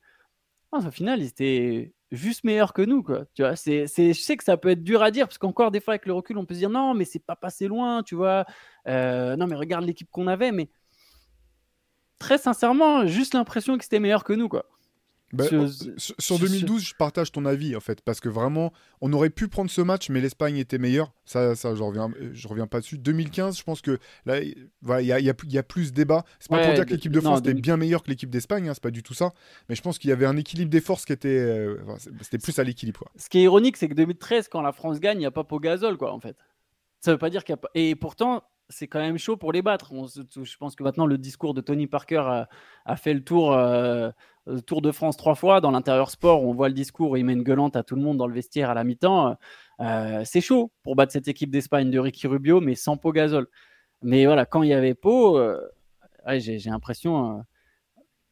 au final, ils étaient juste meilleurs que nous. Quoi. Tu vois, c'est, je sais que ça peut être dur à dire, parce qu'encore des fois, avec le recul, on peut se dire non, mais c'est pas passé loin, tu vois. Euh, non, mais regarde l'équipe qu'on avait, mais très sincèrement, juste l'impression que c'était meilleur que nous. Quoi.
Bah, sur, 2012, je partage ton avis en fait, parce que vraiment, on aurait pu prendre ce match, mais l'Espagne était meilleure. Ça, ça, je reviens, je reviens pas dessus. 2015, je pense que là, il y, a, y, a, plus débat. C'est pas pour dire que l'équipe de France était bien meilleure que l'équipe d'Espagne, hein, c'est pas du tout ça. Mais je pense qu'il y avait un équilibre des forces qui était, euh, c'était plus à l'équilibre.
Ce qui est ironique, c'est que 2013, quand la France gagne, il n'y a pas Pogazol, quoi, en fait. Ça veut pas dire qu'il y a pas. Et pourtant, c'est quand même chaud pour les battre. je pense que maintenant, le discours de Tony Parker a, fait le tour, euh, tour de France trois fois. Dans l'intérieur sport, on voit le discours, il met une gueulante à tout le monde dans le vestiaire à la mi-temps. Euh, c'est chaud pour battre cette équipe d'Espagne de Ricky Rubio, mais sans Pau Gasol. Mais voilà, quand il y avait Pau, euh, j'ai l'impression.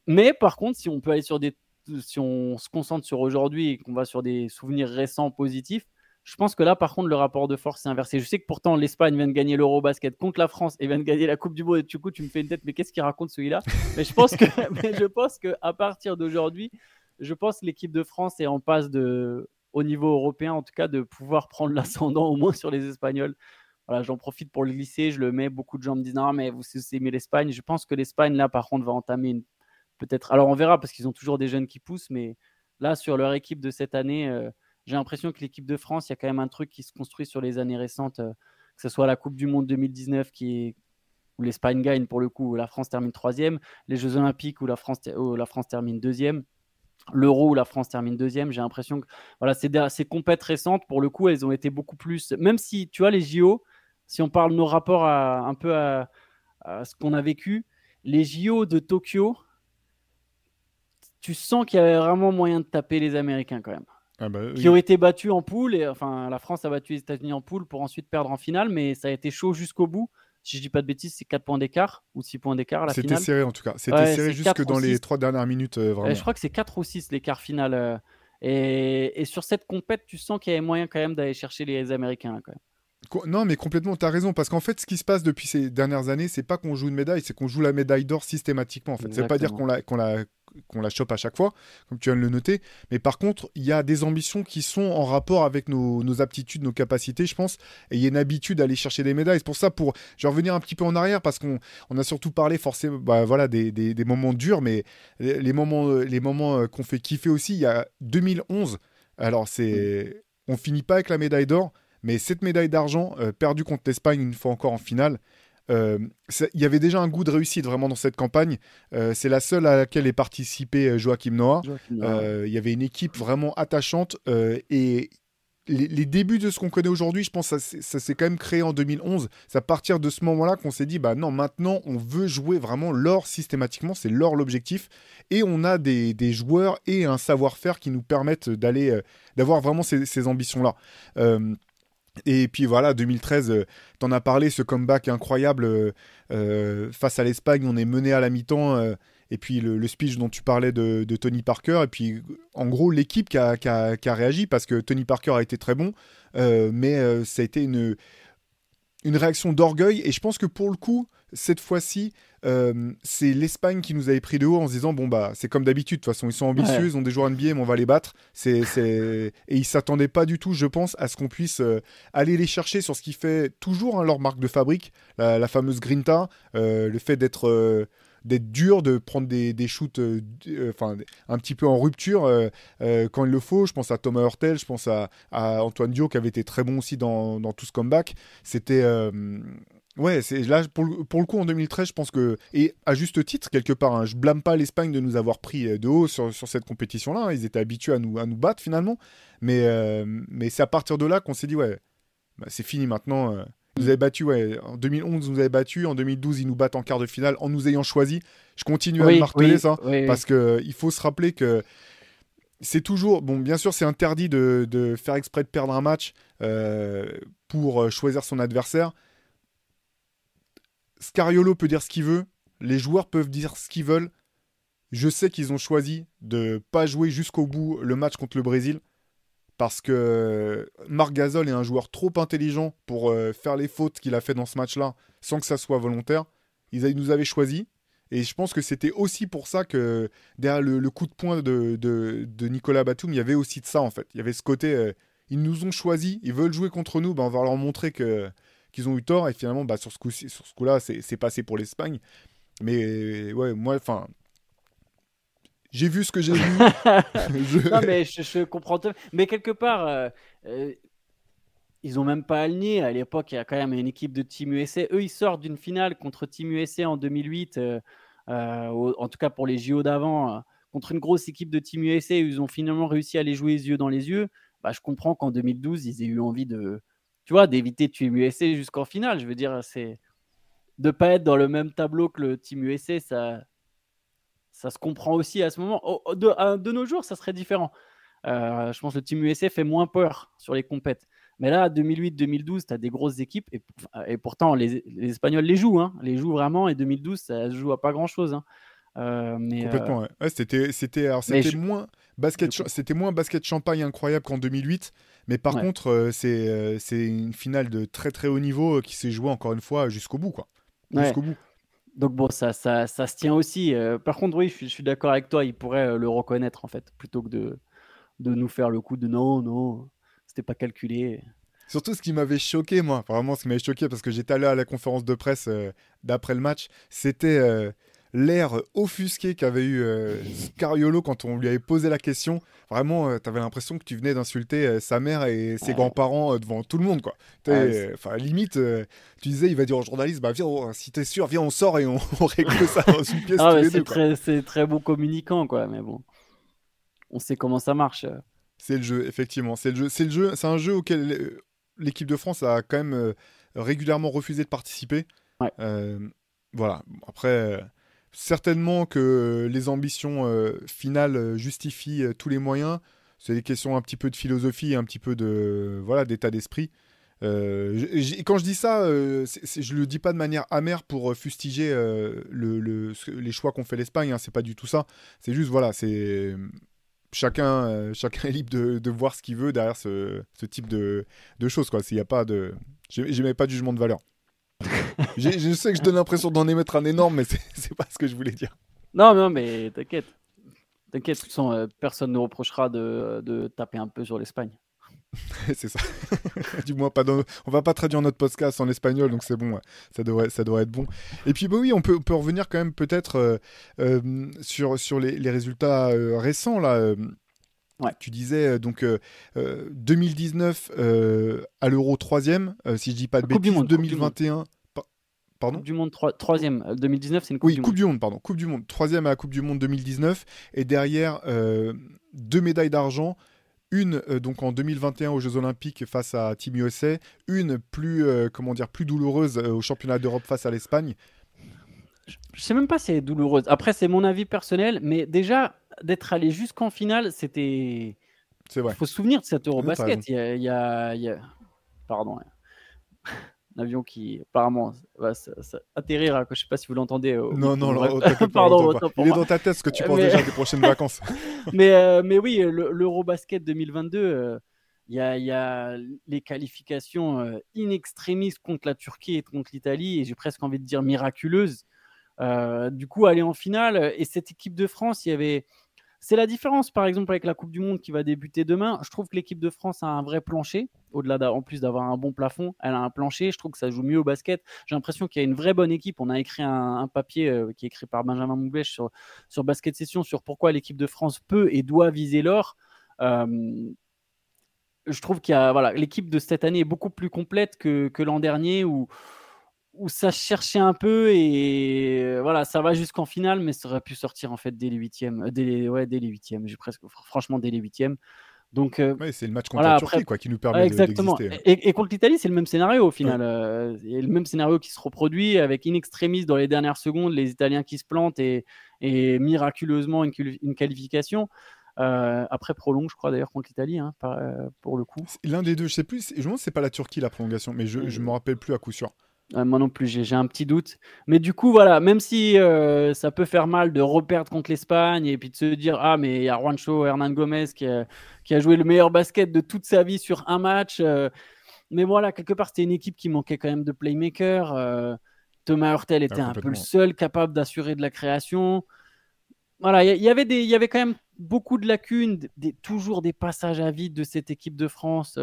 Mais par contre, si on peut aller sur des. Si on se concentre sur aujourd'hui et qu'on va sur des souvenirs récents positifs, Je pense que là, par contre, le rapport de force est inversé. Je sais que pourtant, l'Espagne vient de gagner l'Eurobasket contre la France et vient de gagner la Coupe du Monde. Et du coup, tu me fais une tête, mais qu'est-ce qu'il raconte celui-là? Mais je pense que, [LAUGHS] je pense que à partir d'aujourd'hui, je pense que l'équipe de France est en passe de, au niveau européen, en tout cas, de pouvoir prendre l'ascendant au moins sur les Espagnols. Voilà, j'en profite pour le glisser, je le mets. Beaucoup de gens me disent non, mais vous aimez l'Espagne. Je pense que l'Espagne, là, par contre, va entamer une peut-être. Alors, on verra parce qu'ils ont toujours des jeunes qui poussent, mais là, sur leur équipe de cette année, euh, j'ai l'impression que l'équipe de France, il y a quand même un truc qui se construit sur les années récentes, euh, que ce soit la Coupe du Monde 2019 qui est où l'Espagne gagne pour le coup, où la France termine troisième, les Jeux Olympiques où la France, termine deuxième, l'Euro où la France termine deuxième. J'ai l'impression que voilà, ces, ces compètes récentes, pour le coup, elles ont été beaucoup plus. Même si tu vois les JO, si on parle nos rapports un peu à ce qu'on a vécu, les JO de Tokyo, tu sens qu'il y avait vraiment moyen de taper les Américains quand même. Ah bah qui ont été battus en poule. Et, enfin, la France a battu les États-Unis en poule pour ensuite perdre en finale, mais ça a été chaud jusqu'au bout. Si je dis pas de bêtises, c'est 4 points d'écart ou 6 points d'écart.
C'était serré en tout cas. C'était serré jusque dans les 3 dernières minutes. Euh, vraiment.
je crois que c'est 4 ou 6 l'écart final. Euh, et, et, sur cette compète, tu sens qu'il y avait moyen quand même d'aller chercher les Américains. Quand même.
Non, mais complètement, tu as raison. Parce qu'en fait, ce qui se passe depuis ces dernières années, c'est pas qu'on joue une médaille, c'est qu'on joue la médaille d'or systématiquement. En fait, c'est pas dire qu'on la, qu'on la, qu'on la chope à chaque fois, comme tu viens de le noter. Mais par contre, il y a des ambitions qui sont en rapport avec nos, aptitudes, nos capacités, je pense. Et il y a une habitude d'aller chercher des médailles. C'est pour ça, pour, je vais revenir un petit peu en arrière, parce qu'on on a surtout parlé forcément bah, voilà, des, des, des, moments durs, mais les moments, les moments euh, qu'on fait kiffer aussi, il y a 2011. Alors, c'est. On finit pas avec la médaille d'or, mais cette médaille d'argent, euh, perdue contre l'Espagne une fois encore en finale, euh, il y avait déjà un goût de réussite vraiment dans cette campagne. Euh, c'est la seule à laquelle est participé Joachim Noah. Il y avait une équipe vraiment attachante et les, débuts de ce qu'on connaît aujourd'hui, je pense que ça, s'est quand même créé en 2011. C'est à partir de ce moment-là qu'on s'est dit, bah non, maintenant on veut jouer vraiment l'or systématiquement, c'est l'or l'objectif. Et on a des, joueurs et un savoir-faire qui nous permettent d'aller, d'avoir vraiment ces, ces ambitions-là. Et puis voilà, 2013, euh, t'en as parlé, ce comeback incroyable euh, euh, face à l'Espagne, on est mené à la mi-temps. et puis le, speech dont tu parlais de, Tony Parker, et puis en gros l'équipe qui a, réagi parce que Tony Parker a été très bon, mais ça a été une réaction d'orgueil. Et je pense que pour le coup, cette fois-ci, euh, c'est l'Espagne qui nous avait pris de haut en se disant bon bah c'est comme d'habitude de toute façon ils sont ambitieux ils ont des joueurs NBA mais on va les battre c'est et ils s'attendaient pas du tout je pense à ce qu'on puisse euh, aller les chercher sur ce qui fait toujours hein, leur marque de fabrique la, fameuse grinta euh, le fait d'être d'être dur, de prendre des, des shoots enfin, un petit peu en rupture quand il le faut. Je pense à Thomas Hurtel, je pense à, à, Antoine Dio qui avait été très bon aussi dans, dans tout ce comeback. C'était Ouais, c'est là pour le, pour le, coup en 2013, je pense que et à juste titre quelque part, hein, je blâme pas l'Espagne de nous avoir pris euh, de haut sur, sur cette compétition-là. Hein, ils étaient habitués à nous à nous battre finalement, mais euh, mais c'est à partir de là qu'on s'est dit ouais, bah, c'est fini maintenant. Euh. Ils nous avez battu, ouais. En 2011, ils nous avaient battu. En 2012, ils nous battent en quart de finale en nous ayant choisi. Je continue à marteler ça parce que il faut se rappeler que c'est toujours bon. Bien sûr, c'est interdit de, de, faire exprès de perdre un match pour choisir son adversaire. Scariolo peut dire ce qu'il veut, les joueurs peuvent dire ce qu'ils veulent. Je sais qu'ils ont choisi de pas jouer jusqu'au bout le match contre le Brésil parce que Marc Gasol est un joueur trop intelligent pour euh, faire les fautes qu'il a fait dans ce match-là sans que ça soit volontaire. Ils, nous avaient choisi. Et je pense que c'était aussi pour ça que derrière le, coup de poing de, Nicolas Batum, il y avait aussi de ça en fait. Il y avait ce côté, euh, ils nous ont choisi, ils veulent jouer contre nous, ben on va leur montrer que qu'ils ont eu tort. Et finalement, bah, sur ce coup-là, sur ce coup c'est passé pour l'Espagne. Mais ouais, moi, enfin, j'ai vu ce que j'ai vu. [LAUGHS]
Non, mais je, comprends. Mais quelque part, euh, euh, ils ont même pas aligné. À l'époque, il y a quand même une équipe de Team USA. Eux, ils sortent d'une finale contre Team USA en 2008, euh, en tout cas pour les JO d'avant, contre une grosse équipe de Team USA. Ils ont finalement réussi à les jouer les yeux dans les yeux. Bah, je comprends qu'en 2012, ils aient eu envie de, tu vois, d'éviter Team USA jusqu'en finale. Je veux dire, c'est de pas être dans le même tableau que le Team USA, ça, ça se comprend aussi à ce moment. de, nos jours, ça serait différent. Euh, je pense que le Team USA fait moins peur sur les compètes. Mais là, 2008-2012, tu as des grosses équipes et, et pourtant les, Espagnols les jouent, hein, les jouent vraiment. Et 2012, ça se joue à pas grand chose. Hein.
Euh, mais, Complètement, euh, ouais. c'était, c'était, c'était moins basket, c'était moins basket champagne incroyable qu'en 2008, Mais par
Ouais.
contre, euh, c'est euh, c'est une finale de très très haut niveau euh, qui s'est jouée encore une fois jusqu'au bout, quoi.
Ouais.
Jusqu'au bout.
Donc bon, ça, ça, ça se tient aussi. Euh, par contre, oui, je suis, je suis d'accord avec toi. Il pourrait euh, le reconnaître en fait, plutôt que de, de nous faire le coup de non, non, c'était pas calculé.
Surtout ce qui m'avait choqué, moi, vraiment ce qui m'avait choqué, parce que j'étais allé à la conférence de presse euh, d'après le match, c'était l'air offusqué qu'avait eu euh, Scariolo quand on lui avait posé la question. Vraiment, euh, t'avais l'impression que tu venais d'insulter euh, sa mère et ses
Ouais.
grands-parents euh, devant tout le monde, quoi.
Ouais,
euh, Enfin, limite, tu disais, il va dire aux journalistes, bah viens, on- si t'es sûr, viens, on sort et on, [LAUGHS] on règle ça dans une pièce [LAUGHS]
Ah, c'est très, très bon communicant, quoi. Mais bon, on sait comment ça marche.
C'est le jeu, effectivement. C'est le jeu. C'est le jeu. C'est un jeu auquel l'équipe de France a quand même régulièrement refusé de participer.
Ouais.
Voilà. Après, certainement que les ambitions euh, finales euh, justifient euh, tous les moyens. C'est des questions un petit peu de philosophie, un petit peu de voilà d'état d'esprit. Euh, quand je dis ça, euh, c'est- c'est- je le dis pas de manière amère pour euh, fustiger euh, les choix qu'ont fait l'Espagne. Hein, c'est pas du tout ça. C'est juste voilà, c'est chacun, euh, [LAUGHS] chacun est libre de, voir ce qu'il veut derrière ce, type de, choses. Quoi. S'il y a pas de, j'ai- pas de jugement de valeur. [LAUGHS] Je sais que je donne l'impression d'en émettre un énorme, mais c'est pas ce que je voulais dire.
Non, non, mais t'inquiète. T'inquiète, de toute façon, euh, personne ne reprochera de, de taper un peu sur l'Espagne. [LAUGHS]
c'est ça. [LAUGHS] du moins pas dans... on va pas traduire notre podcast en espagnol, donc c'est bon. Ça devrait, ça devrait être bon. Et puis bah oui, on peut, on peut revenir quand même peut-être euh, euh, sur, sur les, les résultats euh, récents là. Euh,
Ouais.
Tu disais euh, donc euh, euh, 2019 euh, à l'Euro 3 si je dis pas de
Coupe
bêtises,
Monde, Coupe du Monde.
2021. pa- Pardon
Coupe du Monde 3, troisième. Euh, 2019, c'est une Coupe
Oui,
du
Coupe
Monde.
du Monde, pardon. Coupe du Monde. Troisième à la Coupe du Monde 2019. Et derrière, euh, deux médailles d'argent. Une euh, donc en 2021 aux Jeux Olympiques face à Team USA. Une plus, euh, comment dire, plus douloureuse euh, au Championnat d'Europe face à l'Espagne.
Je sais même pas si elle est douloureuse. Après, c'est mon avis personnel, mais déjà, d'être allé jusqu'en finale, c'était.
C'est
Il
vrai.
faut se souvenir de cet
t'as
Eurobasket. Il y a, il y a- il y a- Pardon. hein. [LAUGHS] Un avion qui, apparemment, va atterrir. à- Je sais pas si vous l'entendez. au
Non, non, non, pas, [LAUGHS]
Pardon,
pas. Il est dans ta tête ce que tu penses
Mais-
déjà [LAUGHS] des prochaines vacances.
mais, euh, mais oui, le- l'Eurobasket 2022, euh, il y, a, il y a les qualifications euh, in extremis contre la Turquie et contre l'Italie, et j'ai presque envie de dire miraculeuses. Euh, du coup, aller en finale, et cette équipe de France, il y avait. C'est la différence, par exemple, avec la Coupe du Monde qui va débuter demain. Je trouve que l'équipe de France a un vrai plancher, au-delà en plus d'avoir un bon plafond, elle a un plancher. Je trouve que ça joue mieux au basket. J'ai l'impression qu'il y a une vraie bonne équipe. On a écrit un, papier euh, qui est écrit par Benjamin Moublèche sur, Basket Session sur pourquoi l'équipe de France peut et doit viser l'or. Euh, je trouve qu'il y a voilà, l'équipe de cette année est beaucoup plus complète que, que l'an dernier où, où ça cherchait un peu et euh, voilà, ça va jusqu'en finale, mais ça aurait pu sortir en fait dès les huitièmes, euh, dès les, ouais, dès les huitièmes, j'ai presque, fr- franchement dès les huitièmes. Donc euh,
Ouais, c'est le match contre
Voilà,
la
après-
Turquie quoi, qui nous permet
Ouais,
de-
exactement.
d'exister.
Et, et contre l'Italie, c'est le même scénario au final. Euh, a le même scénario qui se reproduit avec in extremis dans les dernières secondes, les Italiens qui se plantent et, et miraculeusement une, quali- une qualification. Euh, après prolonge, je crois d'ailleurs contre l'Italie, hein, pour le coup.
L'un des deux, je sais plus, je me demande c'est pas la Turquie la prolongation, mais je, je me rappelle plus à coup sûr.
Euh, moi non plus, j'ai un petit doute. Mais du coup, voilà, même si euh, ça peut faire mal de reperdre contre l'Espagne et puis de se dire Ah, mais il y a Juancho Hernan Gomez qui a, qui a joué le meilleur basket de toute sa vie sur un match. euh, mais voilà, quelque part, c'était une équipe qui manquait quand même de playmaker. euh, Thomas Hurtel était un peu le seul capable d'assurer de la création. Voilà, il y, il y avait des, il y avait quand même beaucoup de lacunes, des- toujours des passages à vide de cette équipe de France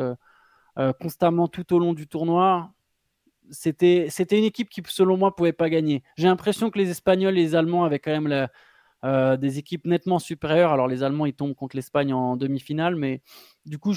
constamment tout au long du tournoi c'était une équipe qui, selon moi, pouvait pas gagner. J'ai l'impression que les Espagnols et les Allemands avaient quand même euh, des équipes nettement supérieures. Alors, les Allemands, ils tombent contre l'Espagne en demi-finale, mais du coup,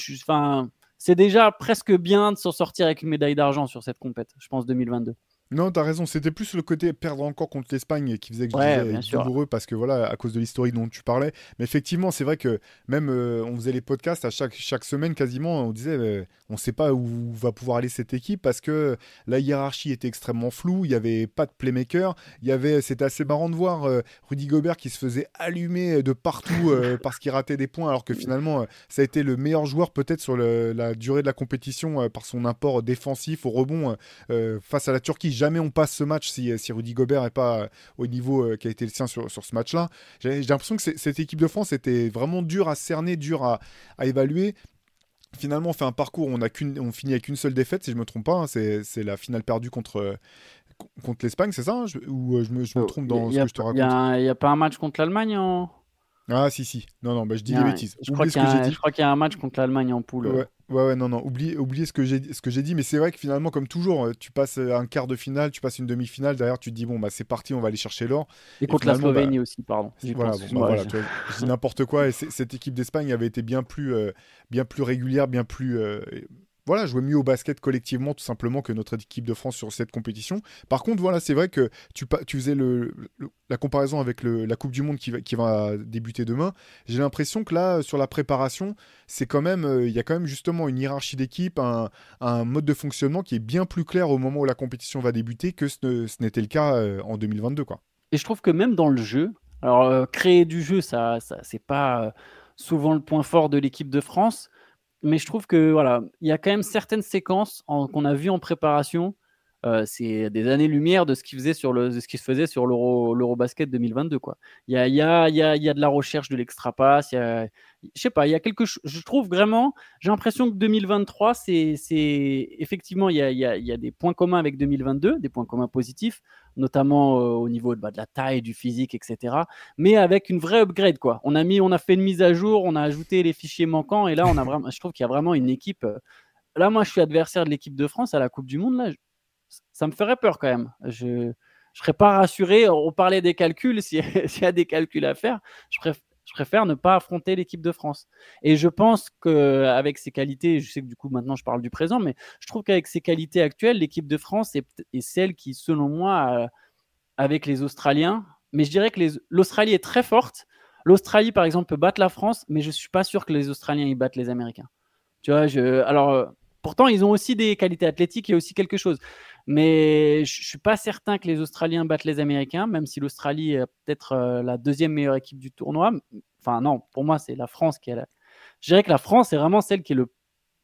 c'est déjà presque bien de s'en sortir avec une médaille d'argent sur cette compète, je pense, 2022.
Non, t'as raison. C'était plus le côté perdre encore contre l'Espagne qui faisait que je
Ouais,
disais
sûr.
douloureux parce que voilà, à cause de l'historique dont tu parlais. Mais effectivement, c'est vrai que même euh, on faisait les podcasts à chaque, chaque semaine quasiment, on disait euh, on sait pas où va pouvoir aller cette équipe parce que la hiérarchie était extrêmement floue, il y avait pas de playmaker, il y avait c'était assez marrant de voir euh, Rudy Gobert qui se faisait allumer de partout euh, [LAUGHS] parce qu'il ratait des points alors que finalement euh, ça a été le meilleur joueur peut-être sur le- la durée de la compétition par son apport défensif au rebond face à la Turquie. Jamais on passe ce match si, si Rudy Gobert n'est pas euh, au niveau euh, qui a été le sien sur, sur ce match-là. J'ai l'impression que cette équipe de France était vraiment dure à cerner, dure à, à évaluer. finalement, on fait un parcours, on, a on finit avec une seule défaite, si je me trompe pas. Hein, c'est la finale perdue contre, contre l'Espagne, c'est ça hein, Ou je me, je me,
oh,
trompe dans ce que je te raconte?
Il n'y a, pas un match contre l'Allemagne en?
Ah, si, si. Non, non, bah, je dis des bêtises.
Je crois, qu'il y, a un match contre l'Allemagne en poule.
Ouais. Ouais, non, non, oubliez, oubliez ce que j'ai dit, mais c'est vrai que finalement, comme toujours, euh, tu passes euh, un quart de finale, tu passes une demi-finale, derrière tu te dis bon bah c'est parti, on va aller chercher l'or.
Et, contre la Slovénie bah, aussi, pardon.
Voilà, bah, voilà je dis n'importe quoi. Et cette équipe d'Espagne avait été bien plus, euh, bien plus régulière, bien plus voilà, jouer mieux au basket collectivement, tout simplement, que notre équipe de France sur cette compétition. Par contre, voilà, c'est vrai que tu, faisais la comparaison avec la Coupe du Monde qui va, débuter demain. J'ai l'impression que là, sur la préparation, c'est quand même, euh, il y a quand même justement une hiérarchie d'équipe, un, mode de fonctionnement qui est bien plus clair au moment où la compétition va débuter que ce, n'était le cas euh, en 2022, quoi.
Et je trouve que même dans le jeu, alors euh, créer du jeu, ça, ça c'est pas souvent le point fort de l'équipe de France mais je trouve que voilà, il y a quand même certaines séquences qu'on a vues en préparation. Euh, c'est des années-lumière de ce qui faisait sur le, ce qui se faisait sur l'Euro, l'Eurobasket 2022 quoi. Il y a, y, a, y, a, y a de la recherche de l'extra pass. Il y a, je sais pas, il y a quelque. Je trouve vraiment, j'ai l'impression que 2023, c'est, effectivement, il y, a, y a, des points communs avec 2022, des points communs positifs, notamment euh, au niveau de, bah, de, la taille, du physique, etc. Mais avec une vraie upgrade, quoi. On a mis, on a fait une mise à jour, on a ajouté les fichiers manquants, et là, on a vraiment, je trouve qu'il y a vraiment une équipe. Euh, là, moi, je suis adversaire de l'équipe de France à la Coupe du Monde. Là, ça me ferait peur quand même. Je ne serais pas rassuré. On parlait des calculs. [LAUGHS] S'il y a des calculs à faire, je préfère, ne pas affronter l'équipe de France. Et je pense qu'avec ses qualités, je sais que du coup maintenant je parle du présent, mais je trouve qu'avec ses qualités actuelles, l'équipe de France est, celle qui, selon moi, avec les Australiens, mais je dirais que l'Australie est très forte. L'Australie, par exemple, peut battre la France, mais je ne suis pas sûr que les Australiens y battent les Américains. Tu vois, alors, euh, pourtant, ils ont aussi des qualités athlétiques, il y a aussi quelque chose. Mais je suis pas certain que les Australiens battent les Américains, même si l'Australie est peut-être euh, la deuxième meilleure équipe du tournoi. Enfin, non, pour moi, c'est la France qui est la... Je dirais que la France est vraiment celle qui est le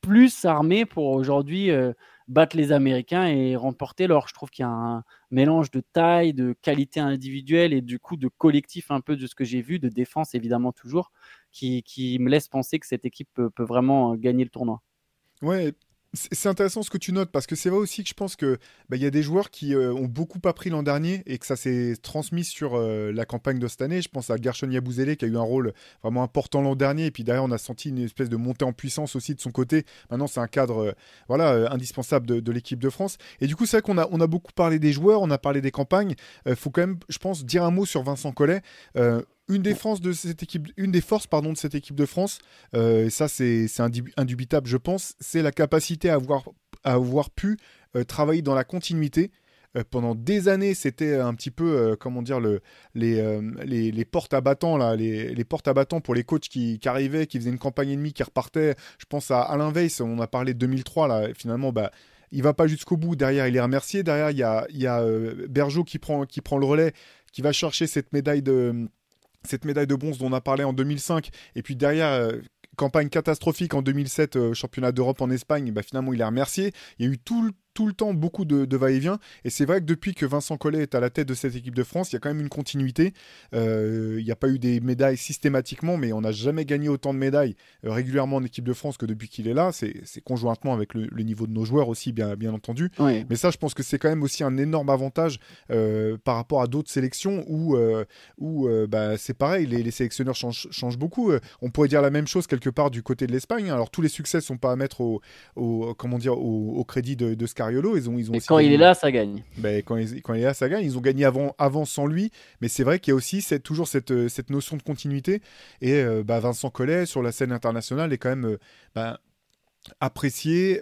plus armée pour aujourd'hui euh, battre les Américains et remporter l'or. Je trouve qu'il y a un mélange de taille, de qualité individuelle et du coup de collectif un peu de ce que j'ai vu, de défense évidemment toujours, qui, me laisse penser que cette équipe peut, peut vraiment gagner le tournoi.
Ouais, c'est intéressant ce que tu notes parce que c'est vrai aussi que je pense que bah, il y a des joueurs qui euh, ont beaucoup appris l'an dernier et que ça s'est transmis sur euh, la campagne de cette année. Je pense à Gershon Yabouzélé qui a eu un rôle vraiment important l'an dernier et puis derrière on a senti une espèce de montée en puissance aussi de son côté. Maintenant c'est un cadre euh, voilà indispensable de, l'équipe de France. Et du coup c'est vrai qu'on a on a beaucoup parlé des joueurs, on a parlé des campagnes. Faut quand même je pense dire un mot sur Vincent Collet une des, de cette équipe, une des forces pardon, de cette équipe de France, euh, et ça c'est indubitable je pense, c'est la capacité à avoir, à avoir pu euh, travailler dans la continuité. Euh, pendant des années, c'était un petit peu, comment dire, le, les, les, portes à battants, là, les, les, portes à pour les coachs qui, arrivaient, qui faisaient une campagne ennemie, qui repartaient. Je pense à Alain Weiss, on a parlé de 2003, là, finalement, bah, il va pas jusqu'au bout. Derrière, il est remercié. Derrière, il y a, il y a Bergeau qui prend, qui prend le relais, qui va chercher cette médaille de cette médaille de bronze dont on a parlé en 2005, et puis derrière, euh, campagne catastrophique en 2007, euh, championnat d'Europe en Espagne, bah, finalement il est remercié. Il y a eu tout le tout le temps beaucoup de, va-et-vient. Et c'est vrai que depuis que Vincent Collet est à la tête de cette équipe de France, il y a quand même une continuité. Euh, il n'y a pas eu des médailles systématiquement, mais on n'a jamais gagné autant de médailles euh, régulièrement en équipe de France que depuis qu'il est là. C'est conjointement avec le, niveau de nos joueurs aussi, bien, bien entendu. Mais ça, je pense que c'est quand même aussi un énorme avantage euh, par rapport à d'autres sélections où, où bah, c'est pareil, les, sélectionneurs changent, changent, beaucoup. on pourrait dire la même chose quelque part du côté de l'Espagne. Alors tous les succès ne sont pas à mettre au, au comment dire, au, crédit de, de ils ont, ils ont
quand il est là, ça gagne.
Ben, quand, il, quand, il, est là, ça gagne. Ils ont gagné avant, avant sans lui, mais c'est vrai qu'il y a aussi cette, toujours cette, euh, cette notion de continuité. Et euh, bah, Vincent Collet, sur la scène internationale, est quand même euh, bah, apprécié,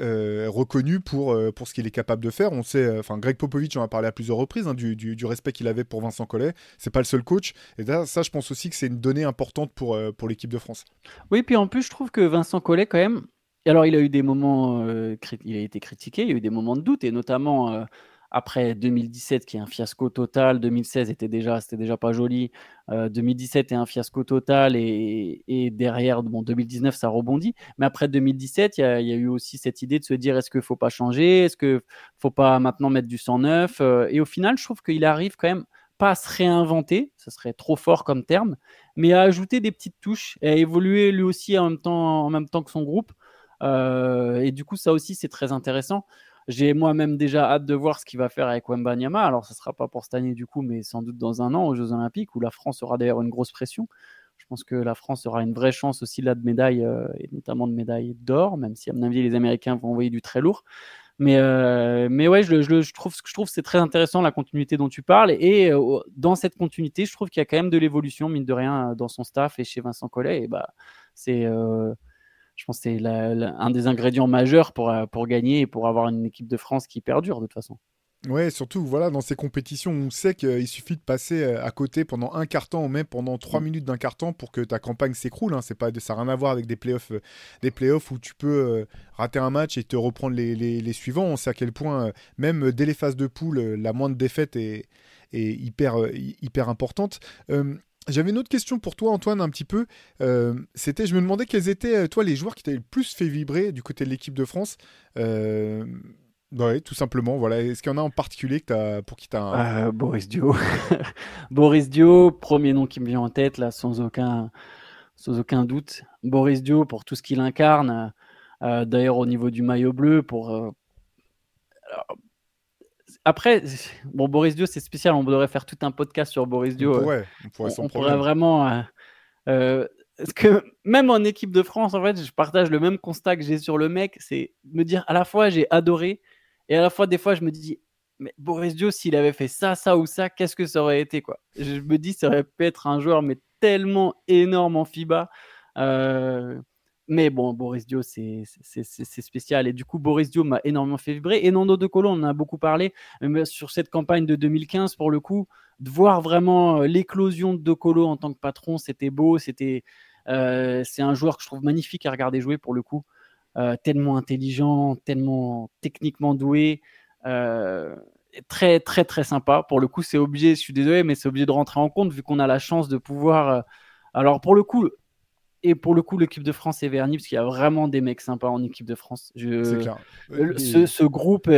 reconnu pour, pour ce qu'il est capable de faire. On sait, enfin Greg Popovich en a parlé à plusieurs reprises hein, du, du, respect qu'il avait pour Vincent Collet. C'est pas le seul coach. Et ça, je pense aussi que c'est une donnée importante pour, pour l'équipe de France.
Oui, puis en plus, je trouve que Vincent Collet, quand même, alors, il a eu des moments, euh, il a été critiqué, il y a eu des moments de doute, et notamment euh, après 2017, qui est un fiasco total. 2016 était déjà, c'était déjà pas joli. 2017 euh, est un fiasco total, et, derrière, bon, 2019, ça rebondit. Mais après 2017, il y a, eu aussi cette idée de se dire est-ce qu'il faut pas changer, est-ce qu'il faut pas maintenant mettre du sang neuf Et au final, je trouve qu'il arrive quand même pas à se réinventer, ce serait trop fort comme terme, mais à ajouter des petites touches et à évoluer lui aussi en même temps que son groupe et du coup, ça aussi, c'est très intéressant. J'ai moi-même déjà hâte de voir ce qu'il va faire avec Wembanyama. Alors, ce ne sera pas pour cette année du coup, mais sans doute dans un an aux Jeux Olympiques, où la France aura d'ailleurs une grosse pression. Je pense que la France aura une vraie chance aussi là de médaille, euh, et notamment de médaille d'or, même si à mon avis les Américains vont envoyer du très lourd. Mais, euh, mais ouais, je, trouve, je trouve c'est très intéressant la continuité dont tu parles. Et euh, dans cette continuité, je trouve qu'il y a quand même de l'évolution, mine de rien, dans son staff et chez Vincent Collet. Et bah, c'est je pense que c'est un des ingrédients majeurs pour, euh, pour gagner et pour avoir une équipe de France qui perdure de toute façon.
Ouais, surtout voilà, dans ces compétitions, on sait qu'il suffit de passer euh, à côté pendant un quart temps ou même pendant trois minutes d'un quart temps pour que ta campagne s'écroule. Hein. Ça n'a rien à voir avec des playoffs, euh, des playoffs où tu peux rater un match et te reprendre les, les, suivants. On sait à quel point, même dès les phases de poule, la moindre défaite est, est hyper, hyper importante. J'avais une autre question pour toi, Antoine, un petit peu. Euh, c'était, je me demandais quels étaient, euh, toi, les joueurs qui t'avaient le plus fait vibrer du côté de l'équipe de France. Euh, ouais, tout simplement. Voilà. Est-ce qu'il y en a en particulier que as, pour qui tu as
Boris Dio. [LAUGHS] Boris Dio, premier nom qui me vient en tête, là, sans aucun, sans aucun doute. Boris Dio, pour tout ce qu'il incarne. D'ailleurs, au niveau du maillot bleu, pour après, bon, Boris Dio, c'est spécial. On devrait faire tout un podcast sur Boris Dio.
On pourrait, on pourrait,
on, pourrait vraiment. Euh, euh, parce que même en équipe de France, en fait, je partage le même constat que j'ai sur le mec. C'est me dire à la fois j'ai adoré et à la fois des fois je me dis mais Boris Dio, s'il avait fait ça, ça ou ça, qu'est-ce que ça aurait été quoi? Je me dis ça aurait pu être un joueur mais tellement énorme en FIBA. Euh, mais bon, Boris Dio, c'est spécial. Et du coup, Boris Dio m'a énormément fait vibrer. Et Nando De Colo, on en a beaucoup parlé. Mais sur cette campagne de 2015, pour le coup, de voir vraiment euh, l'éclosion de De Colo en tant que patron, c'était beau. C'était, euh, c'est un joueur que je trouve magnifique à regarder jouer, pour le coup. Euh, tellement intelligent, tellement techniquement doué. très, très, très sympa. Pour le coup, c'est obligé, je suis désolé, mais c'est obligé de rentrer en compte vu qu'on a la chance de pouvoir. alors, pour le coup, et pour le coup, l'équipe de France est vernie parce qu'il y a vraiment des mecs sympas en équipe de France.
C'est clair.
Ce, groupe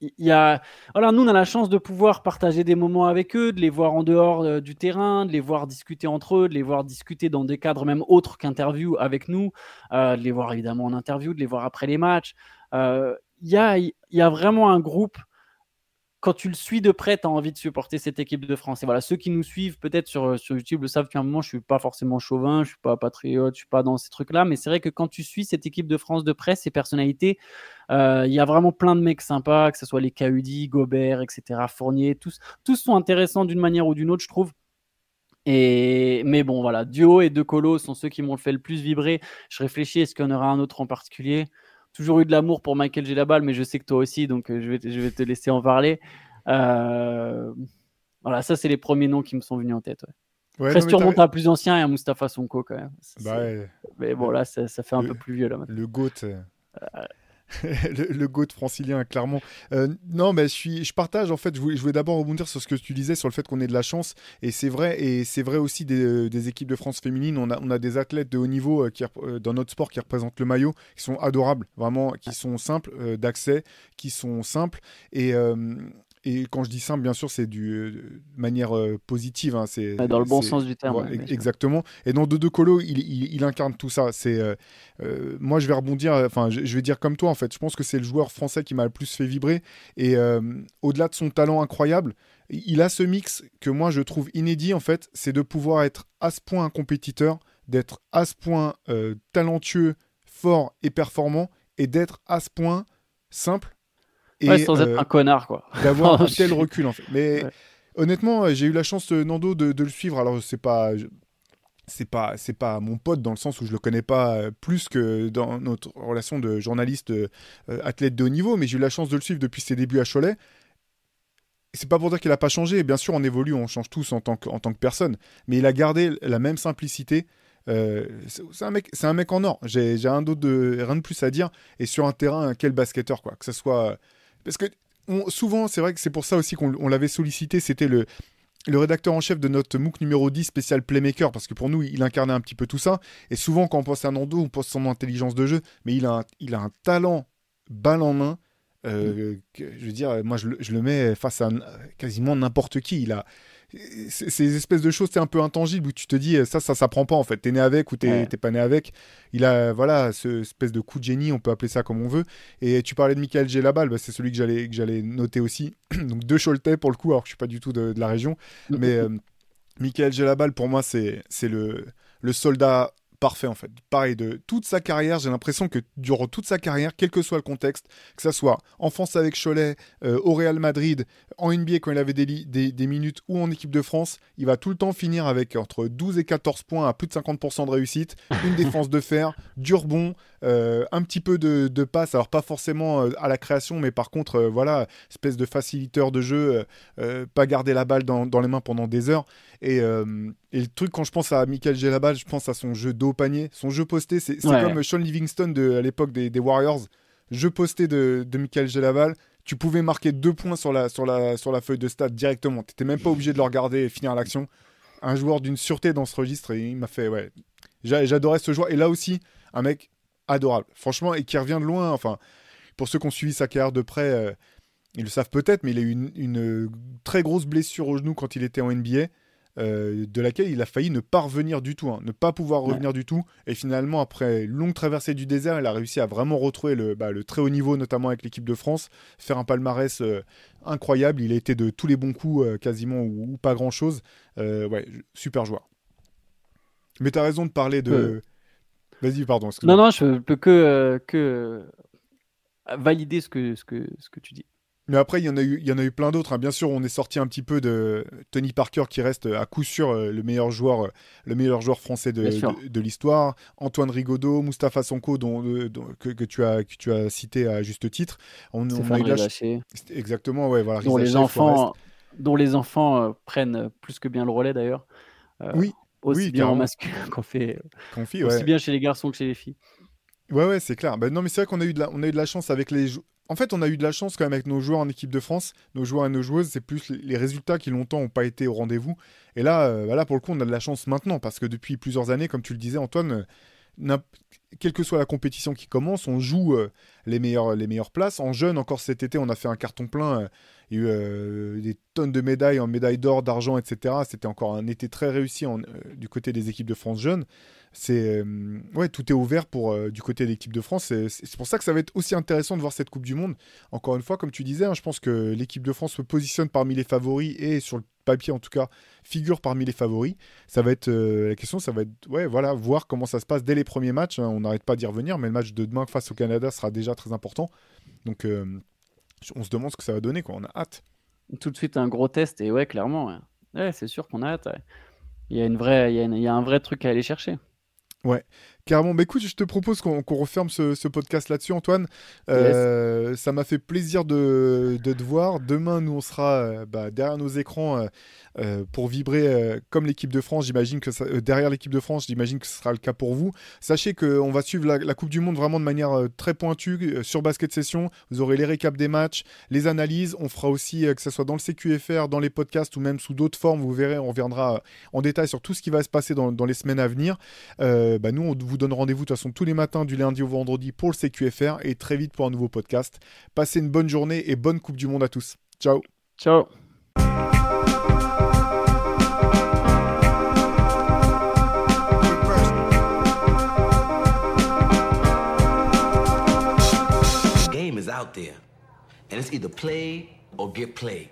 il y a voilà nous on a la chance de pouvoir partager des moments avec eux de les voir en dehors euh, du terrain de les voir discuter entre eux de les voir discuter dans des cadres même autres qu'interview avec nous euh, de les voir évidemment en interview de les voir après les matchs euh, il y, a, y a vraiment un groupe quand tu le suis de près, tu as envie de supporter cette équipe de France. Et voilà, ceux qui nous suivent peut-être sur, euh, YouTube le savent qu'à un moment, je suis pas forcément chauvin, je suis pas patriote, je suis pas dans ces trucs-là. Mais c'est vrai que quand tu suis cette équipe de France de près, ces personnalités, euh, il y a vraiment plein de mecs sympas, que ce soit les Kaudi, Gobert, etc., Fournier, tous, tous sont intéressants d'une manière ou d'une autre, je trouve. Et, mais bon, voilà, Duo et De Colo sont ceux qui m'ont fait le plus vibrer. Je réfléchis, est-ce qu'il aura un autre en particulier? Toujours eu de l'amour pour Michael G. balle, mais je sais que toi aussi, donc euh, je vais te, je vais te laisser en parler. Euh, voilà, ça, c'est les premiers noms qui me sont venus en tête. Ouais. Ouais, Après, à plus ancien et à Mustafa Sonko quand même.
Bah
mais bon, là, ça, fait un peu plus vieux. Là,
le GOAT. Euh, [LAUGHS] le, le francilien, clairement. Euh, non, mais je, suis, je partage, en fait, je voulais, d'abord rebondir sur ce que tu disais, sur le fait qu'on ait de la chance. Et c'est vrai, et c'est vrai aussi des, des, équipes de France féminines. On a, on a des athlètes de haut niveau euh, qui, euh, dans notre sport qui représentent le maillot, qui sont adorables, vraiment, qui sont simples d'accès, qui sont simples. Et, et quand je dis simple, bien sûr, c'est du euh, de manière euh, positive. Hein, c'est
dans le bon sens du terme.
exactement. Et dans Dodo Colo, il, il, incarne tout ça. C'est euh, moi, je vais rebondir. Enfin, je, vais dire comme toi. En fait, je pense que c'est le joueur français qui m'a le plus fait vibrer. Et au-delà de son talent incroyable, il a ce mix que moi je trouve inédit. En fait, c'est de pouvoir être à ce point un compétiteur, d'être à ce point talentueux, fort et performant, et d'être à ce point simple
sans être euh, un connard, quoi. [LAUGHS]
D'avoir un tel recul, en fait. Mais honnêtement, euh, j'ai eu la chance, euh, Nando, de, le suivre. Alors, c'est pas. C'est pas, c'est pas mon pote dans le sens où je le connais pas plus que dans notre relation de journaliste athlète de haut niveau, mais j'ai eu la chance de le suivre depuis ses débuts à Cholet c'est pas pour dire qu'il a pas changé. Bien sûr, on évolue, on change tous en tant que, en tant que personne. Mais il a gardé la même simplicité. c'est un mec, c'est un mec en or. J'ai, un de rien de plus à dire. Et sur un terrain, quel basketteur quoi. Que ce soit parce que souvent, c'est vrai que c'est pour ça aussi qu'on l'avait sollicité, c'était le, le rédacteur en chef de notre MOOC numéro 10 spécial Playmaker, parce que pour nous, il incarnait un petit peu tout ça. Et souvent, quand on pense à Nando, on pense à son intelligence de jeu, mais il a un, il a un talent balle en main. Euh, je veux dire, moi, je, le mets face à quasiment n'importe qui. Il a, ces espèces de choses, c'est un peu intangible où tu te dis ça, ça, ça prend pas en fait. T'es né avec ou t'es pas né avec. Il a voilà ce espèce de coup de génie, on peut appeler ça comme on veut. Et tu parlais de Michael Gelabal, bah, c'est celui que j'allais que j'allais noter aussi. [CLEARS THROAT] Donc deux Choletais pour le coup, alors que je suis pas du tout de, la région, mais euh, Michael Gelabal pour moi c'est c'est le le soldat parfait en fait. Pareil, de toute sa carrière, j'ai l'impression que durant toute sa carrière, quel que soit le contexte, que ça soit en France avec Cholet, euh, au Real Madrid, en NBA quand il avait des, des, minutes ou en équipe de France, il va tout le temps finir avec entre 12 et 14 points à plus de 50% de réussite, une défense de fer, du rebond, euh, un petit peu de, de passe, alors pas forcément euh, à la création, mais par contre, voilà, espèce de faciliteur de jeu, pas garder la balle dans, dans, les mains pendant des heures. Et, et le truc, quand je pense à Michael Gelabal, je pense à son jeu dos panier. Son jeu posté, c'est comme Sean Livingston de, à l'époque des, Warriors. Jeu posté de, de Michael Gelabal. Tu pouvais marquer deux points sur la, sur la, sur la feuille de stade directement. Tu n'étais même pas obligé de le regarder et finir l'action. Un joueur d'une sûreté dans ce registre. Et il m'a fait. Ouais. J'adorais ce joueur. Et là aussi, un mec adorable. Franchement, et qui revient de loin. Enfin, pour ceux qui ont suivi sa carrière de près, euh, ils le savent peut-être, mais il a eu une, une, très grosse blessure au genou quand il était en NBA. Euh, de laquelle il a failli ne pas revenir du tout, hein, ne pas pouvoir revenir du tout. Et finalement, après une longue traversée du désert, il a réussi à vraiment retrouver le, bah, très haut niveau, notamment avec l'équipe de France, faire un palmarès euh, incroyable. Il a été de tous les bons coups, euh, quasiment, ou, pas grand-chose. ouais, super joueur. Mais tu as raison de parler de... Vas-y, pardon.
Non, non, je peux que, que valider ce que, ce, que, ce que tu dis.
Mais après, il y en a eu, il y en a eu plein d'autres. Hein. Bien sûr, on est sorti un petit peu de Tony Parker, qui reste à coup sûr euh, le meilleur joueur, euh, le meilleur joueur français de, de, l'histoire. Antoine Rigaudot, Mustapha Sonko, dont, euh, que, que, tu as, que tu as cité à juste titre.
On, on a eu
Exactement, ouais, voilà.
Dont les enfants, dont les enfants prennent plus que bien le relais d'ailleurs.
oui.
Aussi bien en masculin [LAUGHS] qu'on fait. aussi bien chez les garçons que chez les filles.
Ouais, ouais, c'est clair. Ben non, mais c'est vrai qu'on a eu de la, on a eu de la chance avec les, en fait, on a eu de la chance quand même avec nos joueurs en équipe de France, nos joueurs et nos joueuses. C'est plus les résultats qui longtemps n'ont pas été au rendez-vous. Et là, euh, là, pour le coup, on a de la chance maintenant parce que depuis plusieurs années, comme tu le disais, Antoine, euh, quelle que soit la compétition qui commence, on joue euh, les, meilleures, les meilleures places. En jeune, encore cet été, on a fait un carton plein. Il y a eu des tonnes de médailles en médailles d'or, d'argent, etc. C'était encore un été très réussi du côté des équipes de France jeunes euh, tout est ouvert euh, du côté de l'équipe de France. C'est pour ça que ça va être aussi intéressant de voir cette Coupe du Monde. Encore une fois, comme tu disais, hein, je pense que l'équipe de France se positionne parmi les favoris et sur le papier en tout cas figure parmi les favoris. Ça va être euh, la question, ça va être voilà voir comment ça se passe dès les premiers matchs. Hein. On n'arrête pas d'y revenir, mais le match de demain face au Canada sera déjà très important. Donc on se demande ce que ça va donner. Quoi. On a hâte.
Tout de suite un gros test et ouais clairement. Ouais. c'est sûr qu'on a hâte. Il y a une vraie, il y a un vrai truc à aller chercher.
Ouais. Carrément, bah écoute, je te propose qu'on referme ce, podcast là-dessus, Antoine. Euh, ça m'a fait plaisir de, te voir. Demain, nous, on sera euh, bah, derrière nos écrans euh, pour vibrer comme l'équipe de France. J'imagine que derrière l'équipe de France, j'imagine que ce sera le cas pour vous. Sachez qu'on va suivre la, Coupe du Monde vraiment de manière très pointue sur Basket Session. Vous aurez les récaps des matchs, les analyses. On fera aussi, que ce soit dans le CQFR, dans les podcasts ou même sous d'autres formes. Vous verrez, on reviendra en détail sur tout ce qui va se passer dans, dans les semaines à venir. bah, nous, on vous donne rendez-vous de toute façon tous les matins du lundi au vendredi pour le CQFR et très vite pour un nouveau podcast. Passez une bonne journée et bonne Coupe du Monde à tous. Ciao.
Ciao. game is out there, and it's either play or get played.